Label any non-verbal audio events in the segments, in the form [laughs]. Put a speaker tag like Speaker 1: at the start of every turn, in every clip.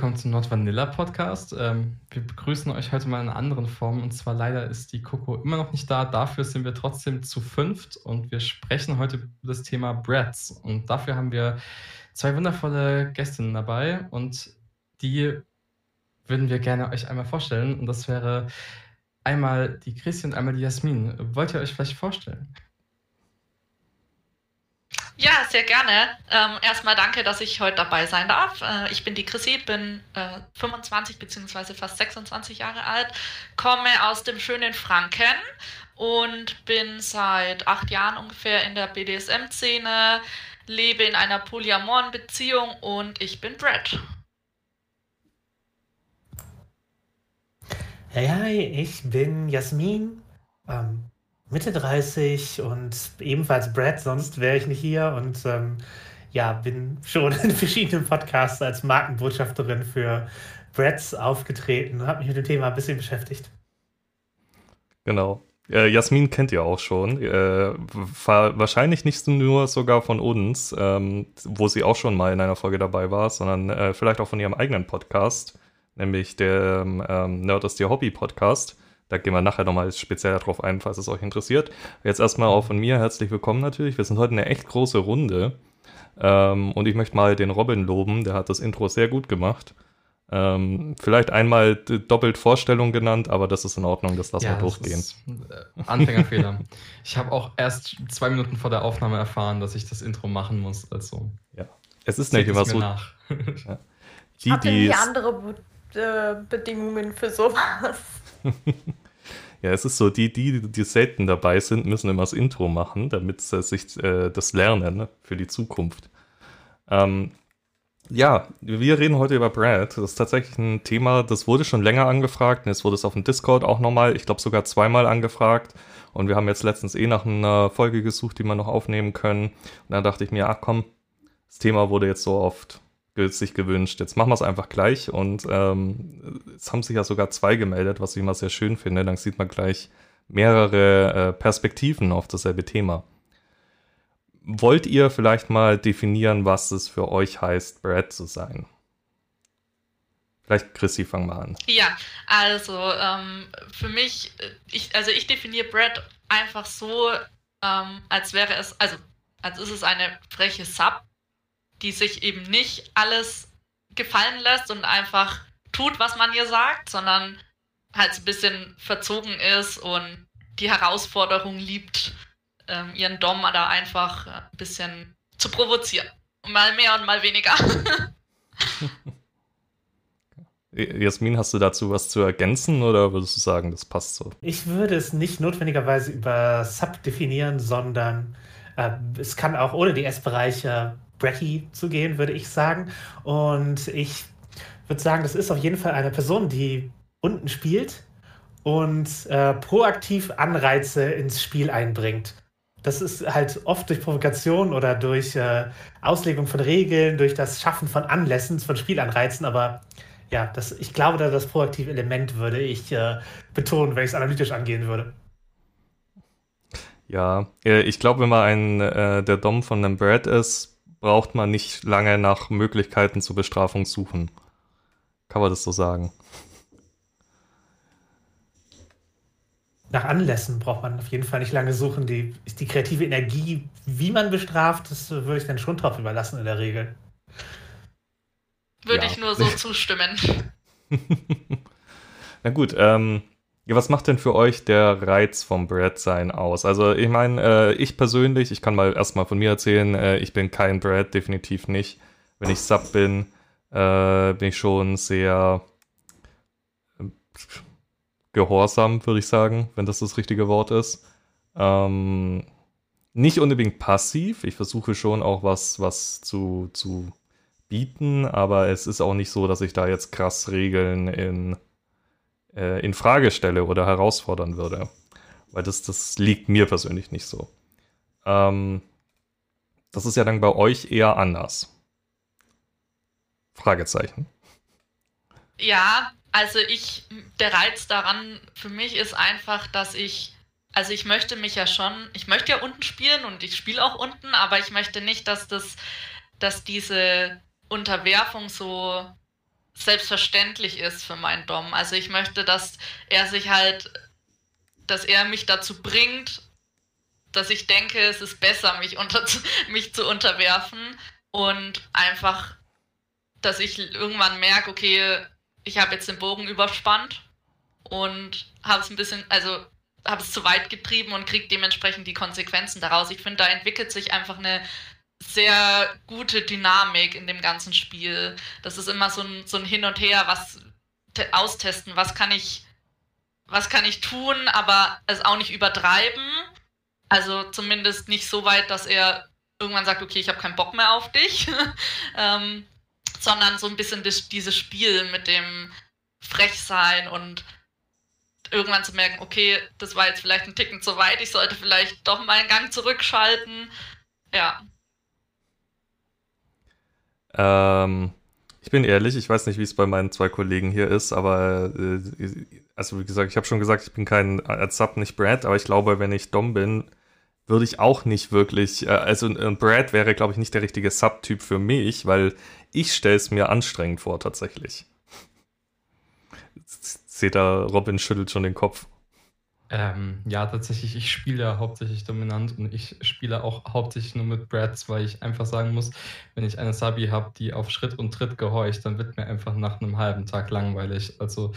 Speaker 1: Willkommen zum Nord Vanilla Podcast. Ähm, wir begrüßen euch heute mal in einer anderen Form und zwar leider ist die Coco immer noch nicht da. Dafür sind wir trotzdem zu fünft und wir sprechen heute über das Thema Breads. Und dafür haben wir zwei wundervolle Gästinnen dabei und die würden wir gerne euch einmal vorstellen. Und das wäre einmal die Christi und einmal die Jasmin. Wollt ihr euch vielleicht vorstellen?
Speaker 2: Ja, sehr gerne. Ähm, erstmal danke, dass ich heute dabei sein darf. Äh, ich bin die Chrissy, bin äh, 25 bzw. fast 26 Jahre alt, komme aus dem schönen Franken und bin seit acht Jahren ungefähr in der BDSM-Szene, lebe in einer polyamoren Beziehung und ich bin Brad.
Speaker 3: Hey, hi, ich bin Jasmin. Ähm, Mitte 30 und ebenfalls Brad, sonst wäre ich nicht hier und ähm, ja, bin schon in verschiedenen Podcasts als Markenbotschafterin für Brads aufgetreten und habe mich mit dem Thema ein bisschen beschäftigt.
Speaker 4: Genau. Äh, Jasmin kennt ihr auch schon. Äh, wahrscheinlich nicht nur sogar von uns, ähm, wo sie auch schon mal in einer Folge dabei war, sondern äh, vielleicht auch von ihrem eigenen Podcast, nämlich der ähm, Nerd ist ihr Hobby Podcast. Da gehen wir nachher nochmal speziell darauf ein, falls es euch interessiert. Jetzt erstmal auch von mir herzlich willkommen natürlich. Wir sind heute eine echt große Runde. Ähm, und ich möchte mal den Robin loben, der hat das Intro sehr gut gemacht. Ähm, vielleicht einmal doppelt Vorstellung genannt, aber das ist in Ordnung, das lassen ja, wir durchgehen.
Speaker 1: Äh, Anfängerfehler. [laughs] ich habe auch erst zwei Minuten vor der Aufnahme erfahren, dass ich das Intro machen muss. Also,
Speaker 4: ja. Es ist nicht immer so.
Speaker 5: Nach. ja. Die, Habt ihr andere Be äh, Bedingungen für sowas? [laughs]
Speaker 4: Ja, es ist so, die, die, die selten dabei sind, müssen immer das Intro machen, damit sie sich äh, das lernen ne, für die Zukunft. Ähm, ja, wir reden heute über Brad. Das ist tatsächlich ein Thema, das wurde schon länger angefragt. Und jetzt wurde es auf dem Discord auch nochmal, ich glaube sogar zweimal angefragt. Und wir haben jetzt letztens eh nach einer Folge gesucht, die wir noch aufnehmen können. Und dann dachte ich mir, ach komm, das Thema wurde jetzt so oft sich gewünscht. Jetzt machen wir es einfach gleich und ähm, es haben sich ja sogar zwei gemeldet, was ich immer sehr schön finde. Dann sieht man gleich mehrere äh, Perspektiven auf dasselbe Thema. Wollt ihr vielleicht mal definieren, was es für euch heißt, Brad zu sein? Vielleicht Chrissy, fang mal an.
Speaker 2: Ja, also ähm, für mich, äh, ich, also ich definiere Brad einfach so, ähm, als wäre es, also als ist es eine freche Sub, die sich eben nicht alles gefallen lässt und einfach tut, was man ihr sagt, sondern halt ein bisschen verzogen ist und die Herausforderung liebt, ähm, ihren Dom da einfach ein bisschen zu provozieren. Mal mehr und mal weniger. [laughs]
Speaker 4: Jasmin, hast du dazu was zu ergänzen oder würdest du sagen, das passt so?
Speaker 3: Ich würde es nicht notwendigerweise über Sub definieren, sondern äh, es kann auch ohne die S-Bereiche bratty zu gehen, würde ich sagen. Und ich würde sagen, das ist auf jeden Fall eine Person, die unten spielt und äh, proaktiv Anreize ins Spiel einbringt. Das ist halt oft durch Provokation oder durch äh, Auslegung von Regeln, durch das Schaffen von Anlässen, von Spielanreizen, aber ja, das, ich glaube, da das proaktive Element würde ich äh, betonen, wenn ich es analytisch angehen würde.
Speaker 4: Ja, äh, ich glaube, wenn man ein, äh, der Dom von einem Brad ist, braucht man nicht lange nach Möglichkeiten zur Bestrafung suchen. Kann man das so sagen?
Speaker 3: Nach Anlässen braucht man auf jeden Fall nicht lange suchen. Die, die kreative Energie, wie man bestraft, das würde ich dann schon drauf überlassen in der Regel.
Speaker 2: Würde ja. ich nur so [laughs] zustimmen.
Speaker 4: Na gut, ähm, ja, was macht denn für euch der Reiz vom Brad-Sein aus? Also ich meine, äh, ich persönlich, ich kann mal erstmal von mir erzählen, äh, ich bin kein Brad, definitiv nicht. Wenn ich Sub bin, äh, bin ich schon sehr äh, gehorsam, würde ich sagen, wenn das das richtige Wort ist. Ähm, nicht unbedingt passiv, ich versuche schon auch was, was zu, zu bieten, aber es ist auch nicht so, dass ich da jetzt krass Regeln in äh, in Frage stelle oder herausfordern würde. Weil das, das liegt mir persönlich nicht so. Ähm, das ist ja dann bei euch eher anders. Fragezeichen.
Speaker 2: Ja, also ich, der Reiz daran für mich ist einfach, dass ich, also ich möchte mich ja schon, ich möchte ja unten spielen und ich spiele auch unten, aber ich möchte nicht, dass das, dass diese Unterwerfung so selbstverständlich ist für meinen Dom. Also ich möchte, dass er sich halt, dass er mich dazu bringt, dass ich denke, es ist besser, mich, unter, [laughs] mich zu unterwerfen und einfach, dass ich irgendwann merke, okay, ich habe jetzt den Bogen überspannt und habe es ein bisschen, also habe es zu weit getrieben und kriege dementsprechend die Konsequenzen daraus. Ich finde, da entwickelt sich einfach eine sehr gute Dynamik in dem ganzen Spiel. Das ist immer so ein, so ein Hin und Her, was austesten, was kann ich, was kann ich tun, aber es auch nicht übertreiben. Also zumindest nicht so weit, dass er irgendwann sagt, okay, ich habe keinen Bock mehr auf dich, [laughs] ähm, sondern so ein bisschen das, dieses Spiel mit dem Frechsein und irgendwann zu merken, okay, das war jetzt vielleicht ein Ticken zu weit, ich sollte vielleicht doch mal einen Gang zurückschalten. Ja.
Speaker 4: Ähm, ich bin ehrlich, ich weiß nicht, wie es bei meinen zwei Kollegen hier ist, aber äh, also wie gesagt, ich habe schon gesagt, ich bin kein Sub nicht Brad, aber ich glaube, wenn ich Dom bin, würde ich auch nicht wirklich, äh, also äh, Brad wäre, glaube ich, nicht der richtige Sub-Typ für mich, weil ich stelle es mir anstrengend vor tatsächlich. Seht da, Robin schüttelt schon den Kopf.
Speaker 1: Ähm, ja, tatsächlich, ich spiele ja hauptsächlich dominant und ich spiele auch hauptsächlich nur mit Brads, weil ich einfach sagen muss, wenn ich eine Sabi habe, die auf Schritt und Tritt gehorcht, dann wird mir einfach nach einem halben Tag langweilig. Also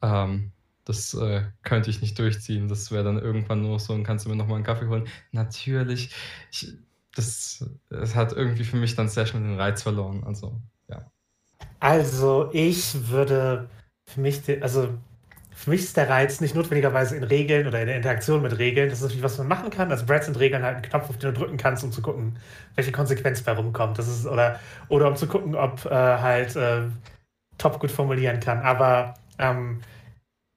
Speaker 1: ähm, das äh, könnte ich nicht durchziehen. Das wäre dann irgendwann nur so, und kannst du mir nochmal einen Kaffee holen? Natürlich, ich, das, das hat irgendwie für mich dann sehr schnell den Reiz verloren. Also, ja.
Speaker 3: Also, ich würde für mich, also für mich ist der Reiz nicht notwendigerweise in Regeln oder in der Interaktion mit Regeln. Das ist natürlich, was man machen kann. Also Brads sind Regeln halt ein Knopf, auf den du drücken kannst, um zu gucken, welche Konsequenz bei rumkommt. Das ist, oder, oder um zu gucken, ob äh, halt äh, Top gut formulieren kann. Aber ähm,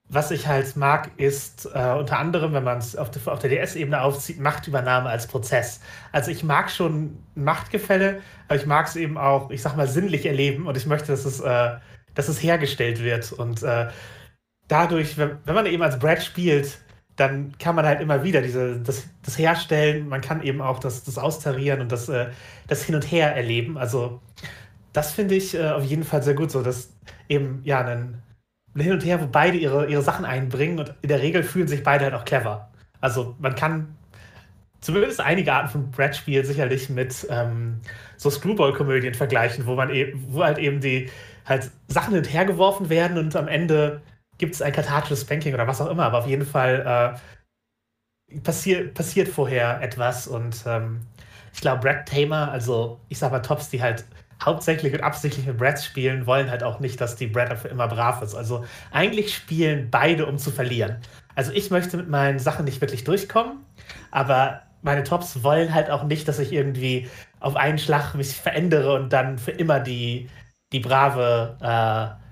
Speaker 3: was ich halt mag, ist äh, unter anderem, wenn man es auf, auf, der DS-Ebene aufzieht, Machtübernahme als Prozess. Also ich mag schon Machtgefälle, aber ich mag es eben auch, ich sag mal, sinnlich erleben und ich möchte, dass es, äh, dass es hergestellt wird. Und äh, dadurch, wenn, wenn man eben als Brad spielt, dann kann man halt immer wieder diese, das, das herstellen, man kann eben auch das, das austarieren und das, äh, das Hin und Her erleben. Also das finde ich äh, auf jeden Fall sehr gut, so dass eben ja ein, ein Hin und Her, wo beide ihre, ihre Sachen einbringen und in der Regel fühlen sich beide halt auch clever. Also man kann zumindest einige Arten von Brad-Spiel sicherlich mit ähm, so Screwball-Komödien vergleichen, wo man eben, wo halt eben die halt Sachen hin und her geworfen werden und am Ende gibt es ein kathartisches Spanking oder was auch immer, aber auf jeden Fall äh, passier passiert vorher etwas und ähm, ich glaube, Brad Tamer, also ich sag mal Tops, die halt hauptsächlich und absichtlich mit Brads spielen, wollen halt auch nicht, dass die Brad dafür immer brav ist. Also eigentlich spielen beide, um zu verlieren. Also ich möchte mit meinen Sachen nicht wirklich durchkommen, aber meine Tops wollen halt auch nicht, dass ich irgendwie auf einen Schlag mich verändere und dann für immer die, die brave äh,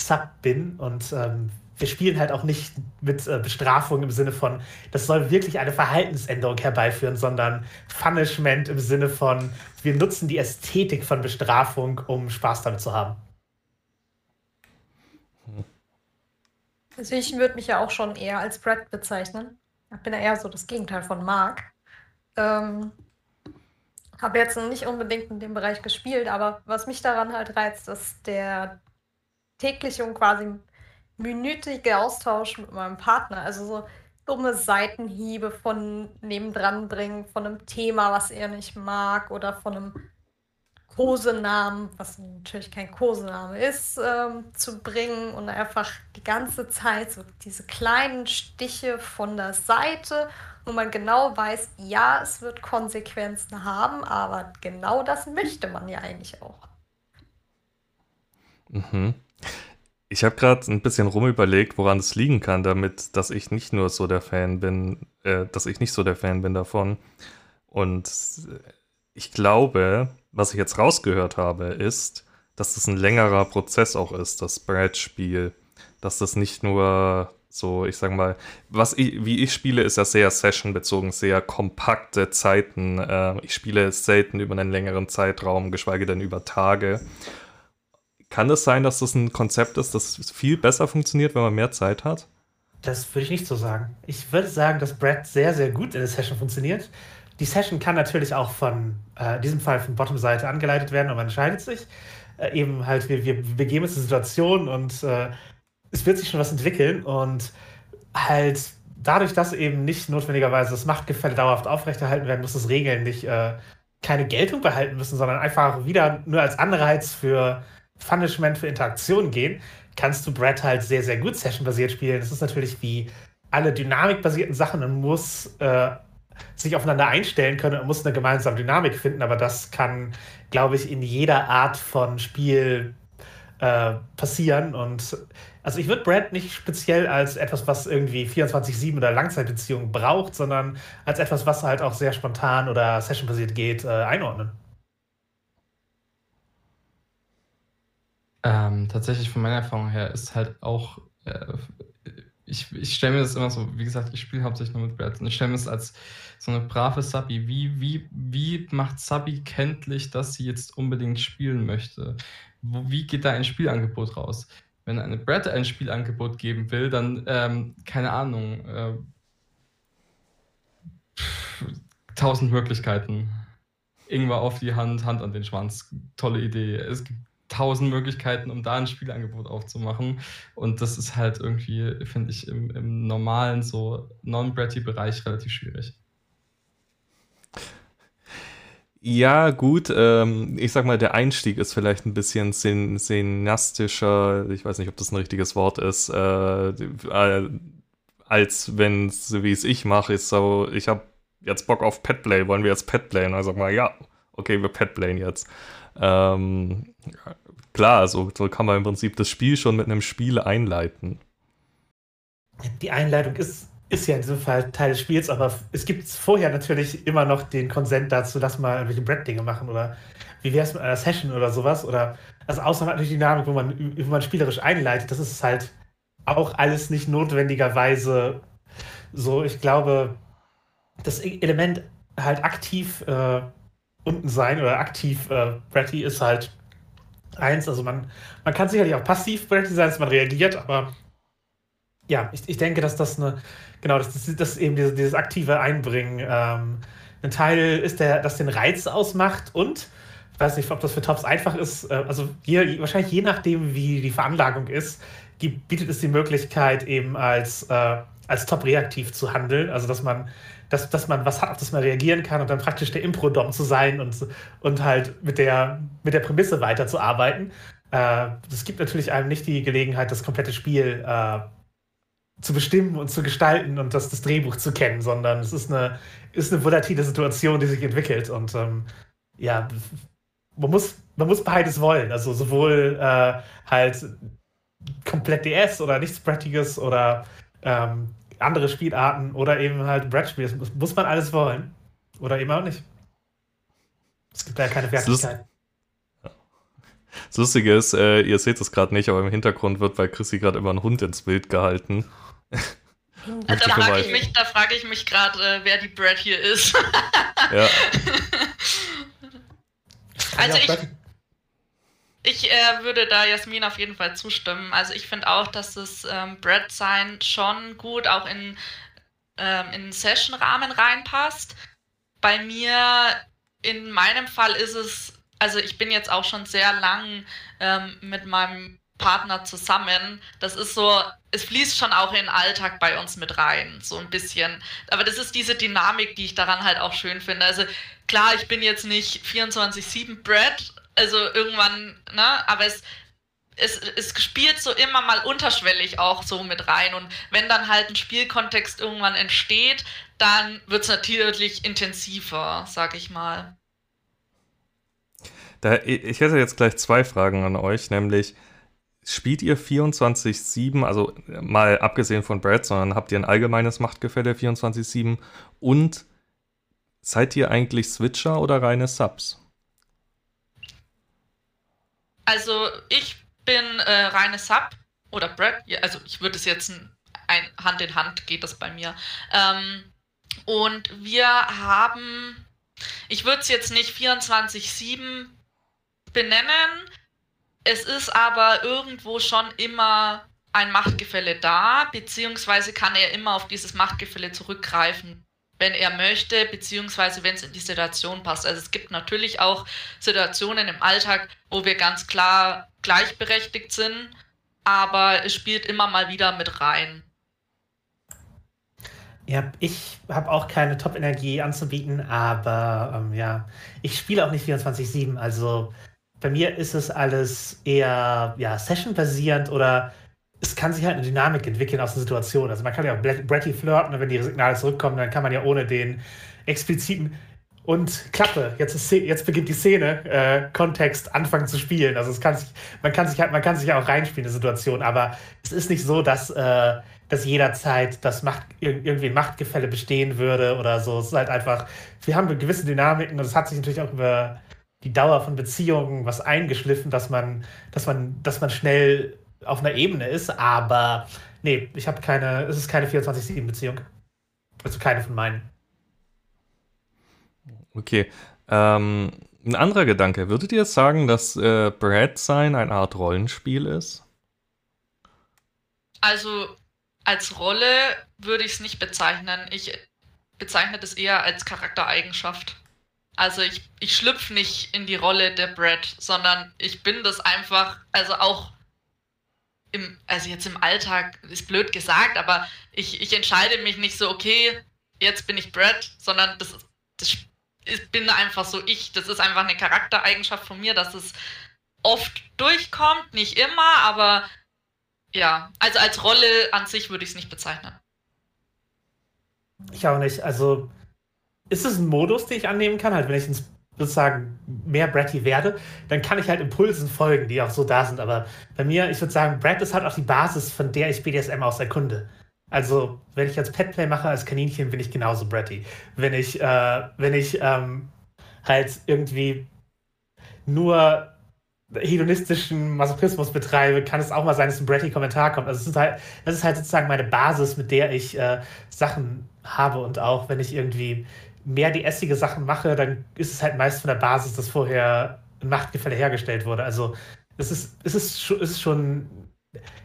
Speaker 3: Sub bin und ähm, wir spielen halt auch nicht mit äh, Bestrafung im Sinne von, das soll wirklich eine Verhaltensänderung herbeiführen, sondern Punishment im Sinne von, wir nutzen die Ästhetik von Bestrafung, um Spaß damit zu haben.
Speaker 5: Also ich würde mich ja auch schon eher als Brad bezeichnen. Ich bin ja eher so das Gegenteil von Mark. Ähm, habe jetzt nicht unbedingt in dem Bereich gespielt, aber was mich daran halt reizt, ist der tägliche und quasi minütige Austausch mit meinem Partner. Also so dumme Seitenhiebe von nebendran bringen, von einem Thema, was er nicht mag, oder von einem Kosenamen, was natürlich kein Kosename ist, ähm, zu bringen und einfach die ganze Zeit so diese kleinen Stiche von der Seite, wo man genau weiß, ja, es wird Konsequenzen haben, aber genau das möchte man ja eigentlich auch.
Speaker 4: Mhm. Ich habe gerade ein bisschen rumüberlegt, woran es liegen kann, damit, dass ich nicht nur so der Fan bin, äh, dass ich nicht so der Fan bin davon. Und äh, ich glaube, was ich jetzt rausgehört habe, ist, dass das ein längerer Prozess auch ist, das Brad-Spiel. Dass das nicht nur so, ich sag mal, was ich, wie ich spiele, ist ja sehr sessionbezogen, sehr kompakte Zeiten. Äh, ich spiele selten über einen längeren Zeitraum, geschweige denn über Tage. Kann es sein, dass das ein Konzept ist, das viel besser funktioniert, wenn man mehr Zeit hat?
Speaker 3: Das würde ich nicht so sagen. Ich würde sagen, dass Brad sehr, sehr gut in der Session funktioniert. die Session kann natürlich auch von, äh, in diesem Fall von Bottom-Seite angeleitet werden und man entscheidet sich. Äh, eben halt, wir, wir begeben uns in Situation und äh, es wird sich schon was entwickeln und halt dadurch, dass eben nicht notwendigerweise das Machtgefälle dauerhaft aufrechterhalten werden muss, das Regeln nicht äh, keine Geltung behalten müssen, sondern einfach wieder nur als Anreiz für Punishment, für Interaktion gehen, kannst du Brett halt sehr, sehr gut sessionbasiert spielen. Das ist natürlich wie alle dynamikbasierten Sachen und muss äh, sich aufeinander einstellen können und muss eine gemeinsame Dynamik finden, aber das kann, glaube ich, in jeder Art von Spiel äh, passieren. Und also ich würde Brad nicht speziell als etwas, was irgendwie 24-7 oder Langzeitbeziehungen braucht, sondern als etwas, was halt auch sehr spontan oder sessionbasiert geht, äh, einordnen.
Speaker 1: Ähm, tatsächlich von meiner Erfahrung her ist halt auch, äh, ich, ich stelle mir das immer so, wie gesagt, ich spiele hauptsächlich nur mit Brad und ich stelle mir das als so eine brave Sabi. Wie, wie, wie macht Sabi kenntlich, dass sie jetzt unbedingt spielen möchte? wie geht da ein Spielangebot raus? Wenn eine Brett ein Spielangebot geben will, dann, ähm, keine Ahnung, äh, tausend Möglichkeiten. Ingwer auf die Hand, Hand an den Schwanz. Tolle Idee. Es gibt tausend Möglichkeiten, um da ein Spielangebot aufzumachen. Und das ist halt irgendwie, finde ich, im, im normalen, so non-Bratty-Bereich relativ schwierig.
Speaker 4: Ja, gut. Ähm, ich sag mal, der Einstieg ist vielleicht ein bisschen sen ich weiß nicht, ob das ein richtiges Wort ist, äh, äh, als wenn es, wie es ich mache, ist so, ich habe jetzt Bock auf Petplay, wollen wir jetzt Petplayen? Also sag mal, ja, okay, wir Petplayen jetzt. Ähm, klar, so, so kann man im Prinzip das Spiel schon mit einem Spiel einleiten.
Speaker 3: Die Einleitung ist ist ja in diesem Fall Teil des Spiels, aber es gibt vorher natürlich immer noch den Konsent dazu, dass mal irgendwelche Brett-Dinge machen oder wie wäre es mit einer Session oder sowas oder also außer natürlich die Dynamik, wo man, wo man spielerisch einleitet, das ist halt auch alles nicht notwendigerweise so. Ich glaube, das Element halt aktiv äh, unten sein oder aktiv äh, Bratty ist halt eins. Also man, man kann sicherlich auch passiv Bratty sein, dass man reagiert, aber ja, ich, ich denke, dass das eine, genau, das, das, das eben dieses, dieses aktive Einbringen ähm, ein Teil ist, der das den Reiz ausmacht und ich weiß nicht, ob das für Tops einfach ist, äh, also je, wahrscheinlich je nachdem, wie die Veranlagung ist, gibt, bietet es die Möglichkeit, eben als, äh, als Top reaktiv zu handeln, also dass man dass, dass man was hat, auf das man reagieren kann und dann praktisch der Impro-Dom zu sein und, und halt mit der, mit der Prämisse weiterzuarbeiten. Äh, das gibt natürlich einem nicht die Gelegenheit, das komplette Spiel äh, zu bestimmen und zu gestalten und das, das Drehbuch zu kennen, sondern es ist eine, ist eine volatile Situation, die sich entwickelt. Und ähm, ja, man muss, man muss beides wollen. Also sowohl äh, halt komplett DS oder nichts Brattiges oder ähm, andere Spielarten oder eben halt Brettspiel. Das muss, muss man alles wollen. Oder eben auch nicht. Es gibt ja keine Wertigkeit.
Speaker 4: Das Lustige ist, äh, ihr seht es gerade nicht, aber im Hintergrund wird bei Chrissy gerade immer ein Hund ins Bild gehalten. [laughs]
Speaker 2: da frage ich mich, frag ich mich gerade, äh, wer die Brad hier ist.
Speaker 4: ja. [laughs]
Speaker 2: Also ich, ich äh, würde da Jasmin auf jeden Fall zustimmen. Also ich finde auch, dass das ähm, Brad sein schon gut auch in, ähm, in Session-Rahmen reinpasst. Bei mir, in meinem Fall ist es, also ich bin jetzt auch schon sehr lang ähm, mit meinem Partner zusammen. Das ist so, es fließt schon auch in den Alltag bei uns mit rein, so ein bisschen. Aber das ist diese Dynamik, die ich daran halt auch schön finde. Also klar, ich bin jetzt nicht 24-7 Brad, also irgendwann, ne, aber es, es, es spielt so immer mal unterschwellig auch so mit rein. Und wenn dann halt ein Spielkontext irgendwann entsteht, dann wird es natürlich intensiver, sag ich mal.
Speaker 4: Da, ich hätte jetzt gleich zwei Fragen an euch, nämlich spielt ihr 24-7, also mal abgesehen von Brad, sondern habt ihr ein allgemeines Machtgefälle 24-7 und seid ihr eigentlich Switcher oder reine Subs?
Speaker 2: Also ich bin äh, reine Sub oder Brad, also ich würde es jetzt ein, Hand in Hand geht das bei mir. Ähm, und wir haben, ich würde es jetzt nicht 24-7 benennen, es ist aber irgendwo schon immer ein Machtgefälle da, beziehungsweise kann er immer auf dieses Machtgefälle zurückgreifen, wenn er möchte, beziehungsweise wenn es in die Situation passt. Also es gibt natürlich auch Situationen im Alltag, wo wir ganz klar gleichberechtigt sind, aber es spielt immer mal wieder mit rein.
Speaker 3: Ja, ich habe auch keine Top-Energie anzubieten, aber ähm, ja, ich spiele auch nicht 24-7. Also bei mir ist es alles eher ja, Session-basierend oder es kann sich halt eine Dynamik entwickeln aus der Situation. Also man kann ja auch Bretty flirten und wenn die Signale zurückkommen, dann kann man ja ohne den expliziten und Klappe, jetzt, ist, jetzt beginnt die Szene, äh, Kontext anfangen zu spielen. Also es kann sich, man kann sich halt, man kann sich auch reinspielen in die Situation, aber es ist nicht so, dass, äh, dass jederzeit das Macht, irgendwie ein Machtgefälle bestehen würde oder so. Es ist halt einfach, wir haben gewisse Dynamiken und es hat sich natürlich auch über die Dauer von Beziehungen was eingeschliffen, dass man, dass man, dass man schnell auf einer Ebene ist, aber nee, ich habe keine, es ist keine 24-7-Beziehung. Also keine von meinen.
Speaker 4: Okay. Ähm, ein anderer Gedanke. Würdet ihr sagen, dass äh, Brad sein eine Art Rollenspiel ist?
Speaker 2: Also als Rolle würde ich es nicht bezeichnen. Ich bezeichne das eher als Charaktereigenschaft. Also ich, ich schlüpfe nicht in die Rolle der Brad, sondern ich bin das einfach, also auch im, also jetzt im Alltag ist blöd gesagt, aber ich, ich entscheide mich nicht so, okay, jetzt bin ich Brad, sondern das, das ich bin einfach so ich. Das ist einfach eine Charaktereigenschaft von mir, dass es oft durchkommt, nicht immer, aber ja, also als Rolle an sich würde ich es nicht bezeichnen.
Speaker 3: Ich auch nicht. Also ist es ein Modus, den ich annehmen kann, halt wenn ich ins sozusagen mehr Bratty werde, dann kann ich halt Impulsen folgen, die auch so da sind. Aber bei mir, ich würde sagen, Brad ist halt auch die Basis, von der ich BDSM aus erkunde. Also, wenn ich jetzt Petplay mache als Kaninchen, bin ich genauso Bratty. Wenn ich, äh, wenn ich ähm, halt irgendwie nur hedonistischen Masochismus betreibe, kann es auch mal sein, dass ein Bratty-Kommentar kommt. Also, es ist halt, das ist halt sozusagen meine Basis, mit der ich äh, Sachen habe. Und auch wenn ich irgendwie mehr die essige Sachen mache, dann ist es halt meist von der Basis, dass vorher ein Machtgefälle hergestellt wurde. Also es ist, es ist, es ist schon,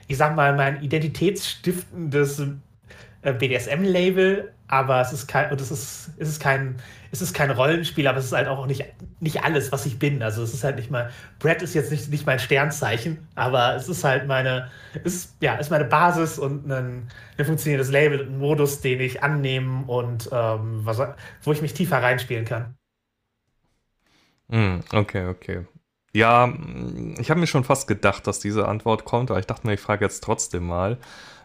Speaker 3: ich sag mal, mein identitätsstiftendes äh, BDSM-Label, aber es ist kein, und es ist, es ist kein, es ist kein Rollenspiel, aber es ist halt auch nicht, nicht alles, was ich bin. Also es ist halt nicht mal, Brad ist jetzt nicht, nicht mein Sternzeichen, aber es ist halt meine, ist, ja, ist meine Basis und ein, ein funktionierendes Label und ein Modus, den ich annehmen und ähm, was, wo ich mich tiefer reinspielen kann.
Speaker 4: Mm, okay, okay. Ja, ich habe mir schon fast gedacht, dass diese Antwort kommt, aber ich dachte mir, ich frage jetzt trotzdem mal.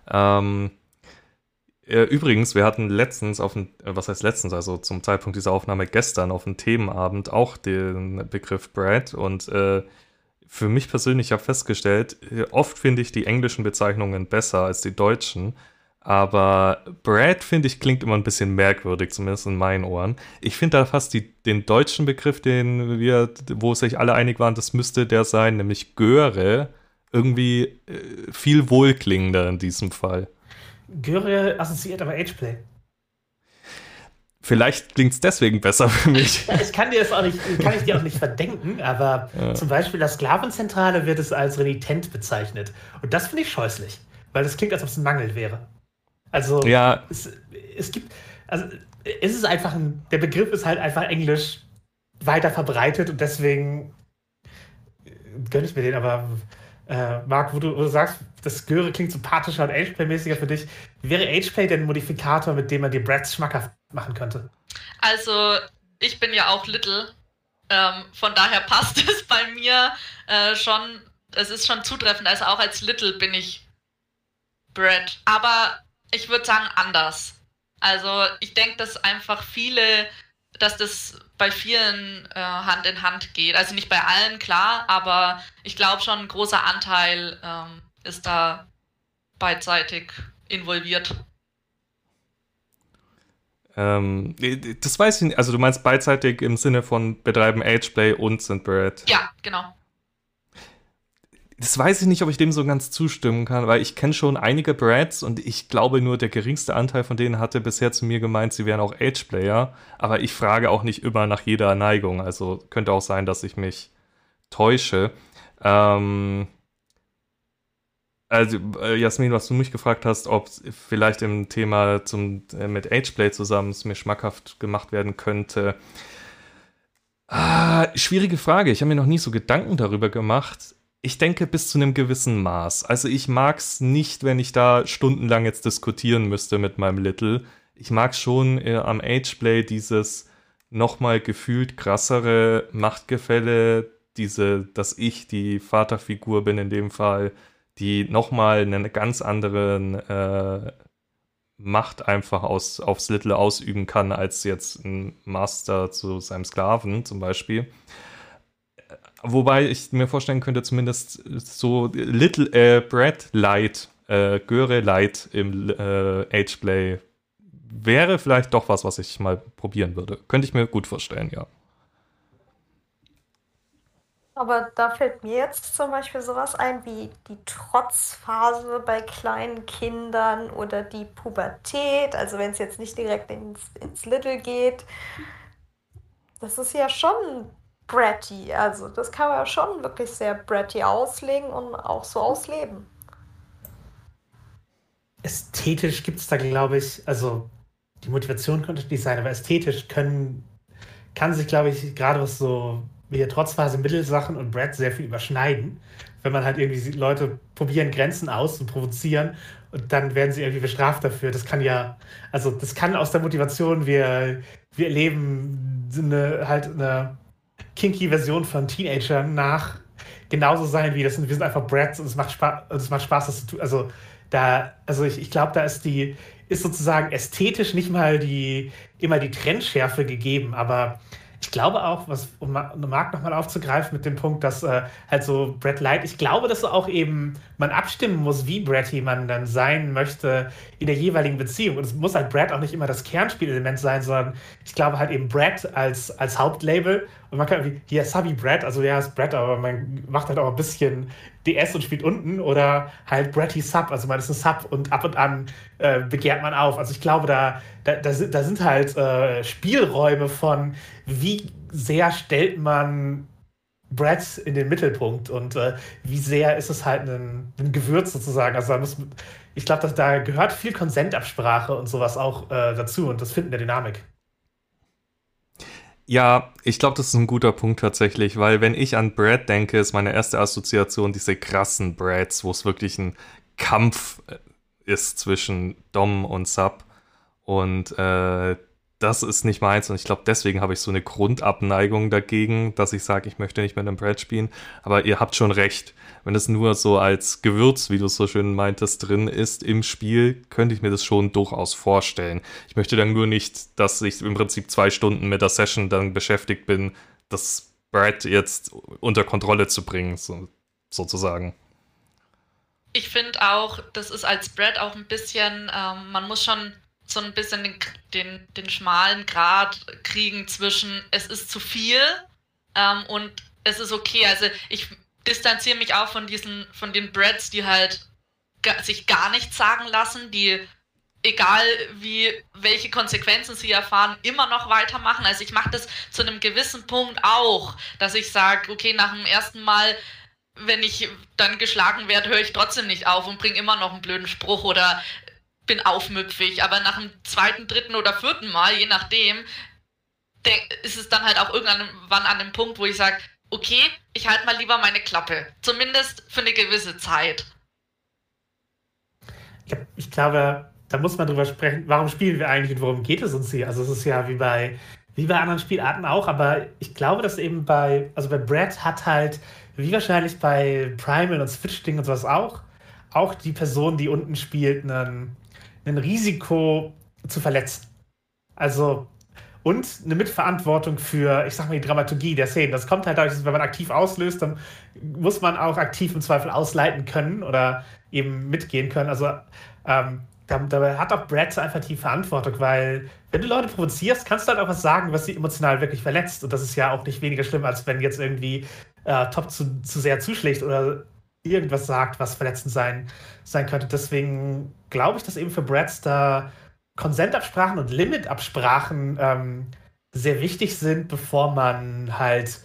Speaker 4: Ähm, äh, übrigens, wir hatten letztens auf dem, äh, was heißt letztens, also zum Zeitpunkt dieser Aufnahme gestern auf dem Themenabend auch den Begriff Brad und äh, für mich persönlich habe festgestellt, äh, oft finde ich die englischen Bezeichnungen besser als die deutschen, aber Brad finde ich klingt immer ein bisschen merkwürdig, zumindest in meinen Ohren. Ich finde da fast die, den deutschen Begriff, den wir, wo sich alle einig waren, das müsste der sein, nämlich Göre, irgendwie äh, viel wohlklingender in diesem Fall.
Speaker 3: Göre assoziiert aber Ageplay.
Speaker 4: Vielleicht klingt es deswegen besser für mich.
Speaker 3: ich kann dir das auch nicht, kann ich dir auch nicht verdenken, aber ja. zum Beispiel das Sklavenzentrale wird es als renitent bezeichnet. Und das finde ich scheußlich, weil das klingt, als ob es ein Mangel wäre. Also
Speaker 4: ja.
Speaker 3: es, es gibt, also es ist einfach ein, der Begriff ist halt einfach Englisch weiter verbreitet und deswegen gönne ich mir den, aber äh, Marc, wo du, wo du sagst, das Göre klingt sympathischer und Ageplay-mäßiger für dich. Wäre Ageplay denn ein Modifikator, mit dem man die Brads schmackhaft machen könnte?
Speaker 2: Also, ich bin ja auch Little. Ähm, von daher [laughs] passt es bei mir äh, schon. Es ist schon zutreffend. Also, auch als Little bin ich Brad. Aber ich würde sagen, anders. Also, ich denke, dass einfach viele, dass das bei vielen äh, Hand in Hand geht. Also nicht bei allen, klar, aber ich glaube schon, ein großer Anteil ähm, ist da beidseitig involviert.
Speaker 4: Ähm, das weiß ich nicht. Also du meinst beidseitig im Sinne von betreiben Ageplay und sind Brad.
Speaker 2: Ja, genau
Speaker 4: das weiß ich nicht, ob ich dem so ganz zustimmen kann, weil ich kenne schon einige Brads und ich glaube nur, der geringste Anteil von denen hatte bisher zu mir gemeint, sie wären auch Age-Player, aber ich frage auch nicht immer nach jeder Neigung, also könnte auch sein, dass ich mich täusche. Ähm also äh, Jasmin, was du mich gefragt hast, ob vielleicht im Thema zum, äh, mit Ageplay zusammen es mir schmackhaft gemacht werden könnte. Ah, schwierige Frage. Ich habe mir noch nie so Gedanken darüber gemacht. Ich denke bis zu einem gewissen Maß. Also ich mag es nicht, wenn ich da stundenlang jetzt diskutieren müsste mit meinem Little. Ich mag schon äh, am Ageplay dieses nochmal gefühlt krassere Machtgefälle, diese, dass ich die Vaterfigur bin in dem Fall, die nochmal eine ganz anderen äh, Macht einfach aus, aufs Little ausüben kann, als jetzt ein Master zu seinem Sklaven zum Beispiel. Wobei ich mir vorstellen könnte, zumindest so Little äh, Brad Light, äh, Göre Light im äh, Ageplay wäre vielleicht doch was, was ich mal probieren würde. Könnte ich mir gut vorstellen, ja.
Speaker 5: Aber da fällt mir jetzt zum Beispiel sowas ein wie die Trotzphase bei kleinen Kindern oder die Pubertät, also wenn es jetzt nicht direkt ins, ins Little geht. Das ist ja schon bratty, also das kann man ja schon wirklich sehr bratty auslegen und auch so ausleben.
Speaker 3: Ästhetisch gibt es da, glaube ich, also die Motivation könnte nicht sein, aber ästhetisch können, kann sich, glaube ich, gerade was so wir Trotzphase Mittelsachen und Brad sehr viel überschneiden. Wenn man halt irgendwie Leute probieren Grenzen aus und provozieren und dann werden sie irgendwie bestraft dafür. Das kann ja, also das kann aus der Motivation, wir, wir erleben eine, halt eine kinky Version von Teenagern nach genauso sein wie das sind. Wir sind einfach Brads und es macht Spaß, es macht Spaß, das zu tun. Also da, also ich, ich glaube, da ist die, ist sozusagen ästhetisch nicht mal die, immer die Trendschärfe gegeben, aber ich glaube auch, was um Marc nochmal aufzugreifen mit dem Punkt, dass äh, halt so Brett Light, ich glaube, dass auch eben man abstimmen muss, wie Bretty man dann sein möchte in der jeweiligen Beziehung. Und es muss halt Brett auch nicht immer das Kernspielelement sein, sondern ich glaube halt eben Brett als, als Hauptlabel. Und man kann irgendwie, hier Subby Brett, also ja, ist Brett, aber man macht halt auch ein bisschen DS und spielt unten oder halt Bretty Sub, also man ist ein Sub und ab und an äh, begehrt man auf. Also ich glaube, da, da, da, sind, da sind halt äh, Spielräume von, wie sehr stellt man Brett in den Mittelpunkt und äh, wie sehr ist es halt ein, ein Gewürz sozusagen. Also da muss, ich glaube, da gehört viel Konsentabsprache und sowas auch äh, dazu und das Finden der Dynamik.
Speaker 4: Ja, ich glaube, das ist ein guter Punkt tatsächlich, weil wenn ich an Brad denke, ist meine erste Assoziation diese krassen Brads, wo es wirklich ein Kampf äh, ist zwischen Dom und Sub. Und äh, das ist nicht meins und ich glaube, deswegen habe ich so eine Grundabneigung dagegen, dass ich sage, ich möchte nicht mit einem Brett spielen. Aber ihr habt schon recht. Wenn es nur so als Gewürz, wie du es so schön meintest, drin ist im Spiel, könnte ich mir das schon durchaus vorstellen. Ich möchte dann nur nicht, dass ich im Prinzip zwei Stunden mit der Session dann beschäftigt bin, das Brett jetzt unter Kontrolle zu bringen, so, sozusagen.
Speaker 2: Ich finde auch, das ist als Brett auch ein bisschen, ähm, man muss schon so ein bisschen den, den, den schmalen Grad kriegen zwischen es ist zu viel ähm, und es ist okay. Also ich distanziere mich auch von diesen, von den Breads, die halt sich gar nichts sagen lassen, die egal wie welche Konsequenzen sie erfahren, immer noch weitermachen. Also ich mache das zu einem gewissen Punkt auch, dass ich sage, okay, nach dem ersten Mal, wenn ich dann geschlagen werde, höre ich trotzdem nicht auf und bringe immer noch einen blöden Spruch oder bin aufmüpfig, aber nach dem zweiten, dritten oder vierten Mal, je nachdem, ist es dann halt auch irgendwann an dem Punkt, wo ich sage, okay, ich halte mal lieber meine Klappe. Zumindest für eine gewisse Zeit.
Speaker 3: Ich glaube, da muss man drüber sprechen, warum spielen wir eigentlich und worum geht es uns hier? Also es ist ja wie bei, wie bei anderen Spielarten auch, aber ich glaube, dass eben bei, also bei Brad hat halt, wie wahrscheinlich bei Primal und Switch-Ding und sowas auch, auch die Person, die unten spielt, einen ein Risiko zu verletzen. Also, und eine Mitverantwortung für, ich sag mal, die Dramaturgie der Szenen. Das kommt halt dadurch, dass wenn man aktiv auslöst, dann muss man auch aktiv im Zweifel ausleiten können oder eben mitgehen können. Also, ähm, dabei hat auch Brad einfach die Verantwortung, weil wenn du Leute provozierst, kannst du halt auch was sagen, was sie emotional wirklich verletzt. Und das ist ja auch nicht weniger schlimm, als wenn jetzt irgendwie äh, Top zu, zu sehr zuschlägt oder irgendwas sagt, was verletzend sein, sein könnte. Deswegen glaube ich, dass eben für Brads da Konsentabsprachen und Limitabsprachen ähm, sehr wichtig sind, bevor man halt